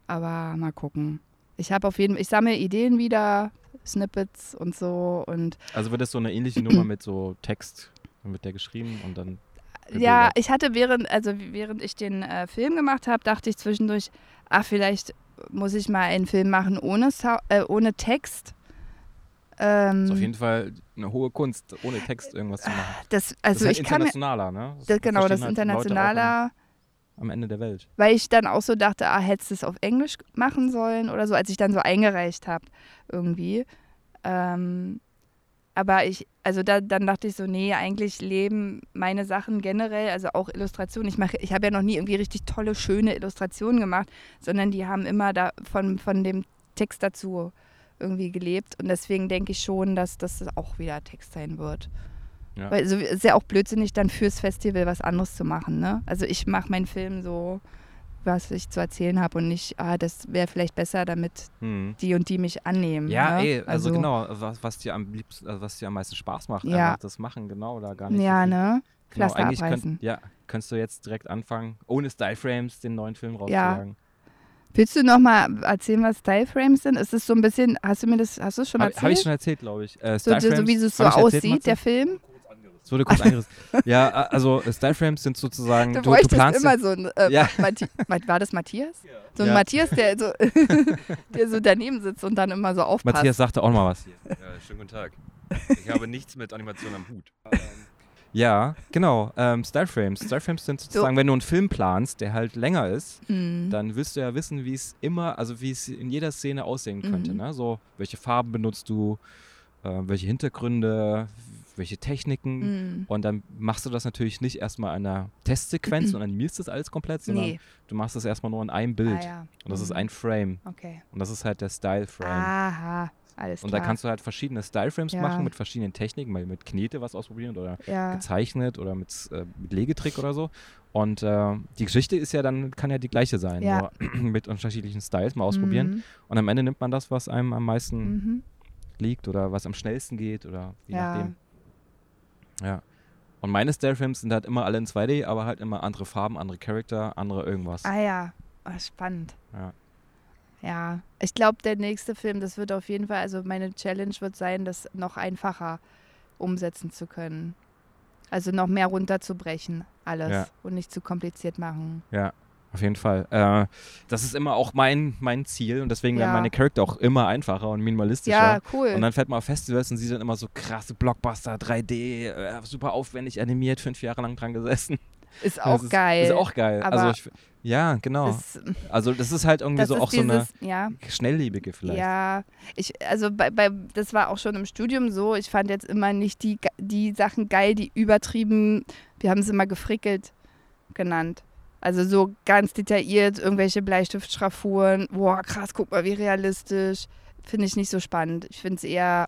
Aber mal gucken. Ich habe auf jeden Fall, ich sammle Ideen wieder, Snippets und so und Also wird das so eine ähnliche Nummer mit so Text, wird der geschrieben und dann. Ja, gebildert. ich hatte während, also während ich den äh, Film gemacht habe, dachte ich zwischendurch, ach, vielleicht muss ich mal einen Film machen ohne, Sau äh, ohne Text. Ähm, ist auf jeden Fall eine hohe Kunst, ohne Text irgendwas zu machen. das, Das also ist halt ich kann mir, internationaler, ne? das, genau, das halt internationaler, Am, am Ende der Welt. weil ich dann auch so dachte, ah, hättest du es auf Englisch machen sollen oder so, als ich dann so eingereicht habe irgendwie. Ähm, aber ich, also da, dann dachte ich so, nee, eigentlich leben meine Sachen generell, also auch Illustrationen. Ich mache, ich habe ja noch nie irgendwie richtig tolle, schöne Illustrationen gemacht, sondern die haben immer da von, von dem Text dazu irgendwie gelebt. Und deswegen denke ich schon, dass das auch wieder Text sein wird. Ja. Weil also, es ist ja auch blödsinnig, dann fürs Festival was anderes zu machen. Ne? Also ich mache meinen Film so, was ich zu erzählen habe und nicht, ah, das wäre vielleicht besser, damit Hm. die und die mich annehmen. Ja, ne? ey, also, genau, was, was dir am liebsten, also was dir am meisten Spaß macht, Ja. das machen, genau, da gar nicht. Ja, so ne? Genau, eigentlich könnt, ja, könntest du jetzt direkt anfangen, ohne Styleframes den neuen Film rauszujagen. Willst du noch mal erzählen, was Styleframes sind? Ist es so ein bisschen, hast du mir das, hast du es schon Habe erzählt? hab ich schon erzählt, glaube ich. Äh, so, so, wie es so erzählt, aussieht, Matze? der Film? Es wurde kurz angerissen. ja, also Styleframes sind sozusagen, Du, du, du planst immer so ein, äh, Ja. War das Matthias? So ein Ja. Matthias, der so, der so daneben sitzt und dann immer so aufpasst. Matthias sagte auch mal was hier. Ja, schönen guten Tag. Ich habe nichts mit Animation am Hut. Ja, genau. Ähm, Styleframes. Styleframes sind sozusagen, wenn du einen Film planst, der halt länger ist, Mhm. dann willst du ja wissen, wie es immer, also wie es in jeder Szene aussehen könnte. Mhm. Ne? So, welche Farben benutzt du, äh, welche Hintergründe, welche Techniken. Mhm. Und dann machst du das natürlich nicht erstmal in einer Testsequenz und animierst das alles komplett, sondern Nee. du machst das erstmal nur in einem Bild. Ah, ja. Und das ist Mhm. ein Frame. Okay. Und das ist halt der Style-Frame. Aha, alles und klar. da kannst du halt verschiedene Style-Frames Ja. machen mit verschiedenen Techniken, mal mit Knete was ausprobieren oder ja. gezeichnet oder mit, äh, mit Legetrick oder so. Und äh, die Geschichte ist ja dann, kann ja die gleiche sein, Ja. nur mit unterschiedlichen Styles mal ausprobieren. Mhm. Und am Ende nimmt man das, was einem am meisten Mhm. liegt oder was am schnellsten geht oder je Ja. nachdem. Ja. Und meine Style-Frames sind halt immer alle in 2D, aber halt immer andere Farben, andere Charakter, andere irgendwas. Ah ja, ah, spannend. Ja. Ja, ich glaube, der nächste Film, das wird auf jeden Fall, also meine Challenge wird sein, das noch einfacher umsetzen zu können. Also noch mehr runterzubrechen, alles. Ja. Und nicht zu kompliziert machen. Ja, auf jeden Fall. Äh, das ist immer auch mein, mein Ziel und deswegen werden Ja. meine Charakter auch immer einfacher und minimalistischer. Ja, cool. Und dann fährt man auf Festivals und sieht dann immer so krasse Blockbuster, 3D, äh, super aufwendig animiert, fünf Jahre lang dran gesessen. Ist auch das ist, geil. Ist auch geil. also ich, ja, genau. Das, also das ist halt irgendwie so ist auch so eine dieses, ja, schnelllebige vielleicht. Ja, ich, also bei, bei, das war auch schon im Studium so. Ich fand jetzt immer nicht die, die Sachen geil, die übertrieben, wir haben es immer gefrickelt genannt. Also so ganz detailliert, irgendwelche Bleistiftschraffuren. Boah, krass, guck mal, wie realistisch. Finde ich nicht so spannend. Ich finde es eher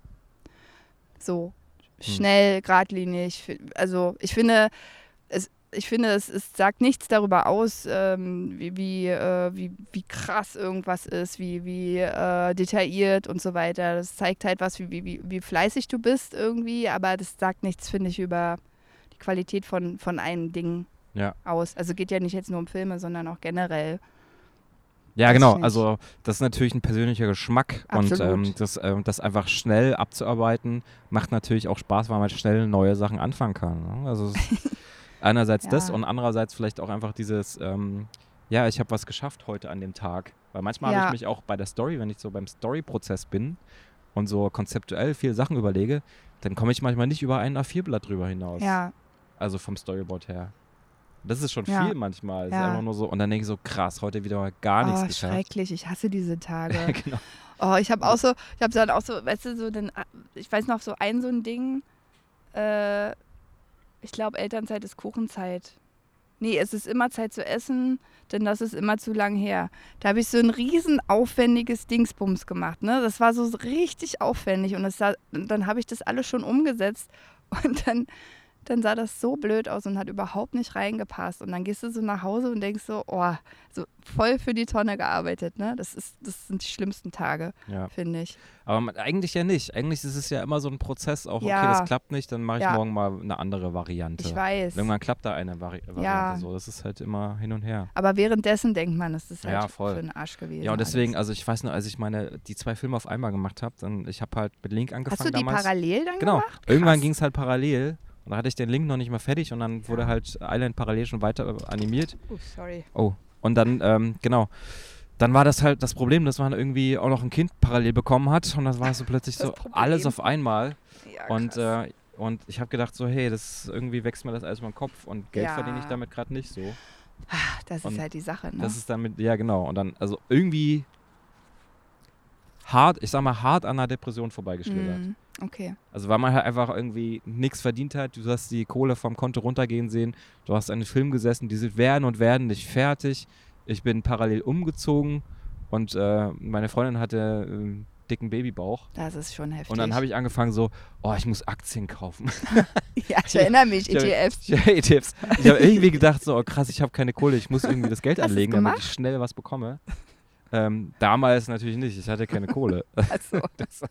so schnell, geradlinig. Fi- Also ich finde, es, ich finde, es, es sagt nichts darüber aus, ähm, wie, wie, äh, wie, wie krass irgendwas ist, wie, wie äh, detailliert und so weiter. Das zeigt halt was, wie, wie, wie- fleißig du bist irgendwie, aber das sagt nichts, finde ich, über die Qualität von, von einem Ding Ja. aus. Also geht ja nicht jetzt nur um Filme, sondern auch generell. Ja, genau. Also das ist natürlich ein persönlicher Geschmack Absolut. und ähm, das, ähm, das einfach schnell abzuarbeiten macht natürlich auch Spaß, weil man schnell neue Sachen anfangen kann. Ne? Also einerseits das Ja. und andererseits vielleicht auch einfach dieses, ähm, ja, ich habe was geschafft heute an dem Tag. Weil manchmal habe Ja. ich mich auch bei der Story, wenn ich so beim Story-Prozess bin und so konzeptuell viele Sachen überlege, dann komme ich manchmal nicht über ein A4-Blatt drüber hinaus. Ja, Also vom Storyboard her. Das ist schon Ja. viel manchmal. Es Ist Ja. einfach nur so, und dann denke ich so, krass, heute wieder mal gar nichts oh, geschafft. schrecklich. Ich hasse diese Tage. genau. Oh, ich habe auch so, ich habe dann auch so, weißt du, so den, ich weiß noch so ein so ein Ding, äh, ich glaube Elternzeit ist Kuchenzeit. Nee, es ist immer Zeit zu essen, denn das ist immer zu lang her. Da habe ich so ein riesen aufwendiges Dingsbums gemacht, ne? Das war so richtig aufwendig und das dann habe ich das alles schon umgesetzt und dann dann sah das so blöd aus und hat überhaupt nicht reingepasst. Und dann gehst du so nach Hause und denkst so, oh, so voll für die Tonne gearbeitet, ne? Das, ist, das sind die schlimmsten Tage, Ja. finde ich. Aber man, eigentlich ja nicht. Eigentlich ist es ja immer so ein Prozess, auch Ja. okay, das klappt nicht, dann mache ich Ja. morgen mal eine andere Variante. Ich weiß. Irgendwann klappt da eine Vari Variante Ja. so. Das ist halt immer hin und her. Aber währenddessen denkt man, das ist halt Ja, voll. für den Arsch gewesen. Ja, und deswegen, alles. also ich weiß nur, als ich meine, die zwei Filme auf einmal gemacht habe, dann, ich habe halt mit Link angefangen Hast du die damals. parallel dann Genau. gemacht? Irgendwann Krass. ging es halt parallel. Und da hatte ich den Link noch nicht mal fertig und dann wurde halt Island parallel schon weiter äh, animiert. Oh, sorry. Oh. Und dann, ähm, genau. Dann war das halt das Problem, dass man irgendwie auch noch ein Kind parallel bekommen hat. Und das war so plötzlich Das so Problem. alles auf einmal. Ja, Und, äh, und ich habe gedacht, so, hey, das irgendwie wächst mir das alles mal im Kopf und Geld Ja. verdiene ich damit gerade nicht so. das und ist halt die Sache, ne? Das ist damit, ja genau. Und dann, also irgendwie hart, ich sag mal, hart an einer Depression vorbeigeschlittert. Mhm. Okay. Also weil man halt einfach irgendwie nichts verdient hat, du hast die Kohle vom Konto runtergehen sehen, du hast an den Film gesessen, die sind werden und werden nicht fertig. Ich bin parallel umgezogen und äh, meine Freundin hatte einen dicken Babybauch. Das ist schon heftig. Und dann habe ich angefangen so, oh, ich muss Aktien kaufen. Ja, ich erinnere mich, E Ich hab- ETFs. Ja, ETFs. Ich habe irgendwie gedacht so, oh krass, ich habe keine Kohle, ich muss irgendwie das Geld Hast anlegen, damit ich schnell was bekomme. Ähm, damals natürlich nicht, ich hatte keine Kohle. Also, Das-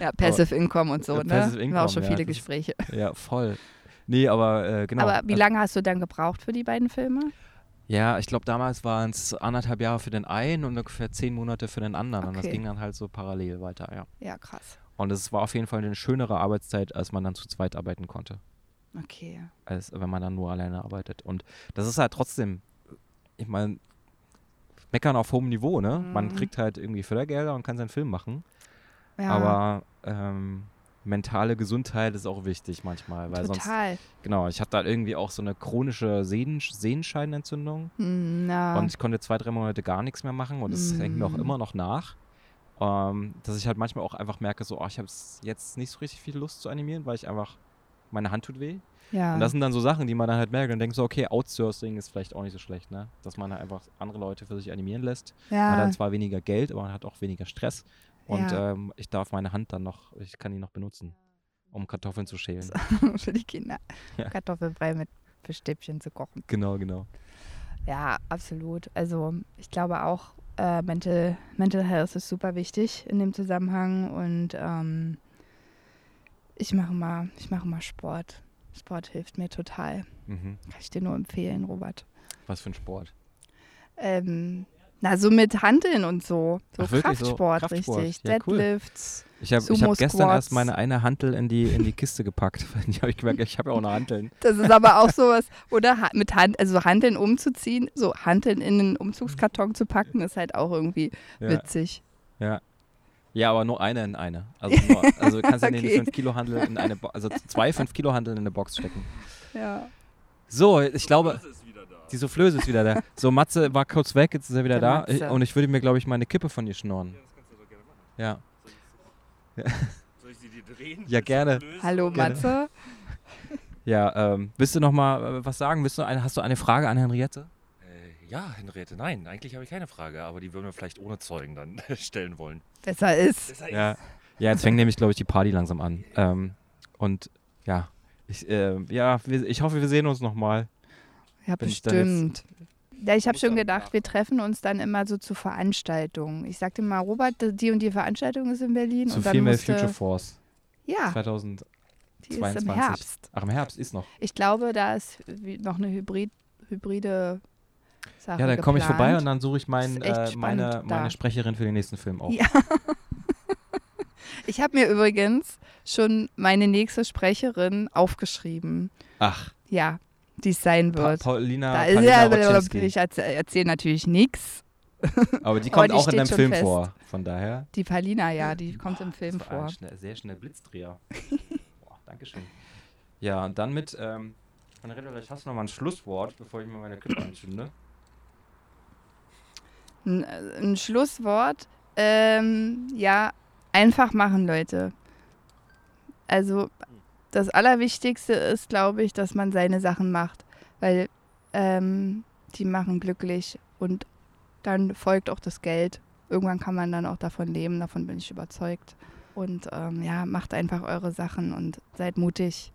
ja, Passive Income und so, Ja, ne? Passive War Income, auch schon ja, viele Gespräche. ja, voll. Nee, aber äh, genau. Aber wie Also- lange hast du dann gebraucht für die beiden Filme? Ja, ich glaube, damals waren es anderthalb Jahre für den einen und ungefähr zehn Monate für den anderen. Und das Okay. ging dann halt so parallel weiter, ja. Ja, krass. Und es war auf jeden Fall eine schönere Arbeitszeit, als man dann zu zweit arbeiten konnte, Okay. als wenn man dann nur alleine arbeitet. Und das ist halt trotzdem, ich meine, meckern auf hohem Niveau, ne? Man Mhm. kriegt halt irgendwie Fördergelder und kann seinen Film machen. Ja, Aber ähm, mentale Gesundheit ist auch wichtig manchmal, weil sonst, total. genau, ich hatte da irgendwie auch so eine chronische Sehnen, Sehenscheinentzündung. Hm, na, Und ich konnte zwei, drei Monate gar nichts mehr machen und es hängt mir auch Mm. immer noch nach. Ähm, dass ich halt manchmal auch einfach merke, so, oh, ich habe jetzt nicht so richtig viel Lust zu animieren, weil ich einfach, meine Hand tut weh. ja. Und das sind dann so Sachen, die man dann halt merkt und denkt so, okay, Outsourcing ist vielleicht auch nicht so schlecht, ne? Dass man halt einfach andere Leute für sich animieren lässt. Man hat ja, dann zwar weniger Geld, aber man hat auch weniger Stress. Und Ja. ähm, ich darf meine Hand dann noch, ich kann die noch benutzen, um Kartoffeln zu schälen. für die Kinder. Ja. Kartoffelbrei mit Fischstäbchen zu kochen. Genau, genau. Ja, absolut. Also ich glaube auch, äh, Mental, Mental Health ist super wichtig in dem Zusammenhang und ähm, ich mache mal, ich mache mal Sport. Sport hilft mir total. Mhm. Kann ich dir nur empfehlen, Robert. Was für ein Sport. Ähm, na, so mit Handeln und so. So Ach, wirklich? So Kraftsport, Kraftsport. richtig. Ja, cool. Deadlifts. Ich habe ich hab gestern erst meine eine Hantel in die, in die Kiste gepackt. Die habe ich gemerkt, ich habe ja auch noch Hanteln. Das ist aber auch sowas, oder ha mit Hand, also Handeln umzuziehen, so Handeln in einen Umzugskarton zu packen, ist halt auch irgendwie Ja, witzig. ja. ja, aber nur eine in eine. Also, nur, also du kannst den Okay. 5 Kilo Handel in eine Bo also zwei 5 Kilo Handel in eine Box stecken. Ja. So, ich glaube, Das ist. Die Soufflöse ist wieder da. So, Matze war kurz weg, jetzt ist er wieder Der da. Matze. Und ich würde mir, glaube ich, meine Kippe von ihr schnorren. Das kannst du doch gerne machen. Ja. Soll ich sie dir drehen? Ja, gerne. Hallo Gerne. Matze. Ja, ähm, willst du noch mal äh, was sagen? Willst du eine, hast du eine Frage an Henriette? Äh, ja, Henriette, nein, eigentlich habe ich keine Frage, aber die würden wir vielleicht ohne Zeugen dann stellen wollen. Besser ist. Heißt, Ja. Ja, jetzt fängt nämlich, glaube ich, die Party langsam an. Ähm, und ja, ich, äh, ja, wir, ich hoffe, wir sehen uns noch mal. Ja, Wenn ich bestimmt. Ja, ich habe schon gedacht, wir treffen uns dann immer so zu Veranstaltungen. Ich sagte mal, Robert, die und die Veranstaltung ist in Berlin. Zu und dann Female musste, Future Force Ja, 2000. die ist im 22. Herbst. Ach, im Herbst ist noch. Ich glaube, da ist noch eine Hybrid, hybride Sache Ja, dann komme ich vorbei und dann suche ich mein, äh, meine, meine. Sprecherin für den nächsten Film auch. Ja. Ich habe mir übrigens schon meine nächste Sprecherin aufgeschrieben. Ach, Ja, die es sein pa wird. Paulina, da ist Paulina ja, ich erzähle natürlich nichts. Aber die aber kommt die auch in schon Film fest. vor. Von daher. Die Palina, ja, die kommt im Film vor. schnell, sehr schnell Blitzdreher. Boah, Dankeschön. Ja, und dann mit, ähm, Henriette, vielleicht hast du noch mal ein Schlusswort, bevor ich mir meine Kippe anzünde. Ein, ein Schlusswort. Ähm, ja, einfach machen, Leute. Also, das Allerwichtigste ist, glaube ich, dass man seine Sachen macht, weil ähm, die machen glücklich und dann folgt auch das Geld. Irgendwann kann man dann auch davon leben, davon bin ich überzeugt. Und ähm, ja, macht einfach eure Sachen und seid mutig.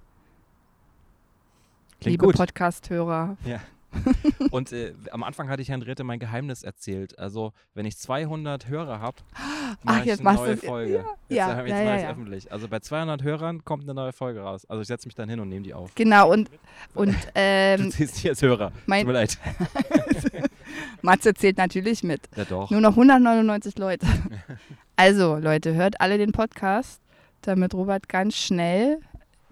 Klingt liebe. Podcast-Hörer. Und äh, am Anfang hatte ich Herrn Rete mein Geheimnis erzählt. Also, wenn ich 200 Hörer habe, mache ich jetzt eine machst neue Folge. Jetzt, ja, jetzt ja, mache ja, ich ja. öffentlich. Also bei 200 Hörern kommt eine neue Folge raus. Also ich setze mich dann hin und nehme die auf. Genau, und, und Du ähm, ziehst die als Hörer. mein- Tut mir leid. Matze zählt natürlich mit. Ja doch. Nur noch 199 Leute. Also, Leute, hört alle den Podcast, damit Robert ganz schnell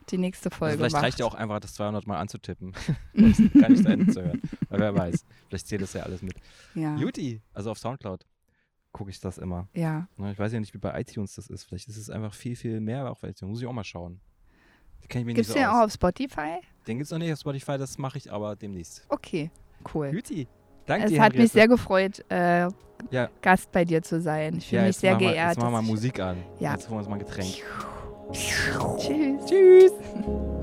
die nächste Folge Also vielleicht macht. reicht ja auch einfach, das 200 Mal anzutippen. das gar nicht zu Ende zu hören. Weil wer weiß. Vielleicht zählt das ja alles mit. Ja, Juti, also auf Soundcloud gucke ich das immer. ja. Ne, Ich weiß ja nicht, wie bei iTunes das ist. Vielleicht ist es einfach viel, viel mehr auf iTunes. Muss ich auch mal schauen. Mich Gibt es nicht den so auch auf Spotify? Den gibt es noch nicht auf Spotify, das mache ich aber demnächst. Okay, cool. Juti, danke Es dir, hat mich Henriette. sehr gefreut, äh, Ja. Gast bei dir zu sein. Ich fühle ja, mich sehr machen wir, geehrt. Jetzt machen wir ich- Musik an. Ja. Jetzt holen wir uns mal ein Getränk. Tschüss. Tschüss.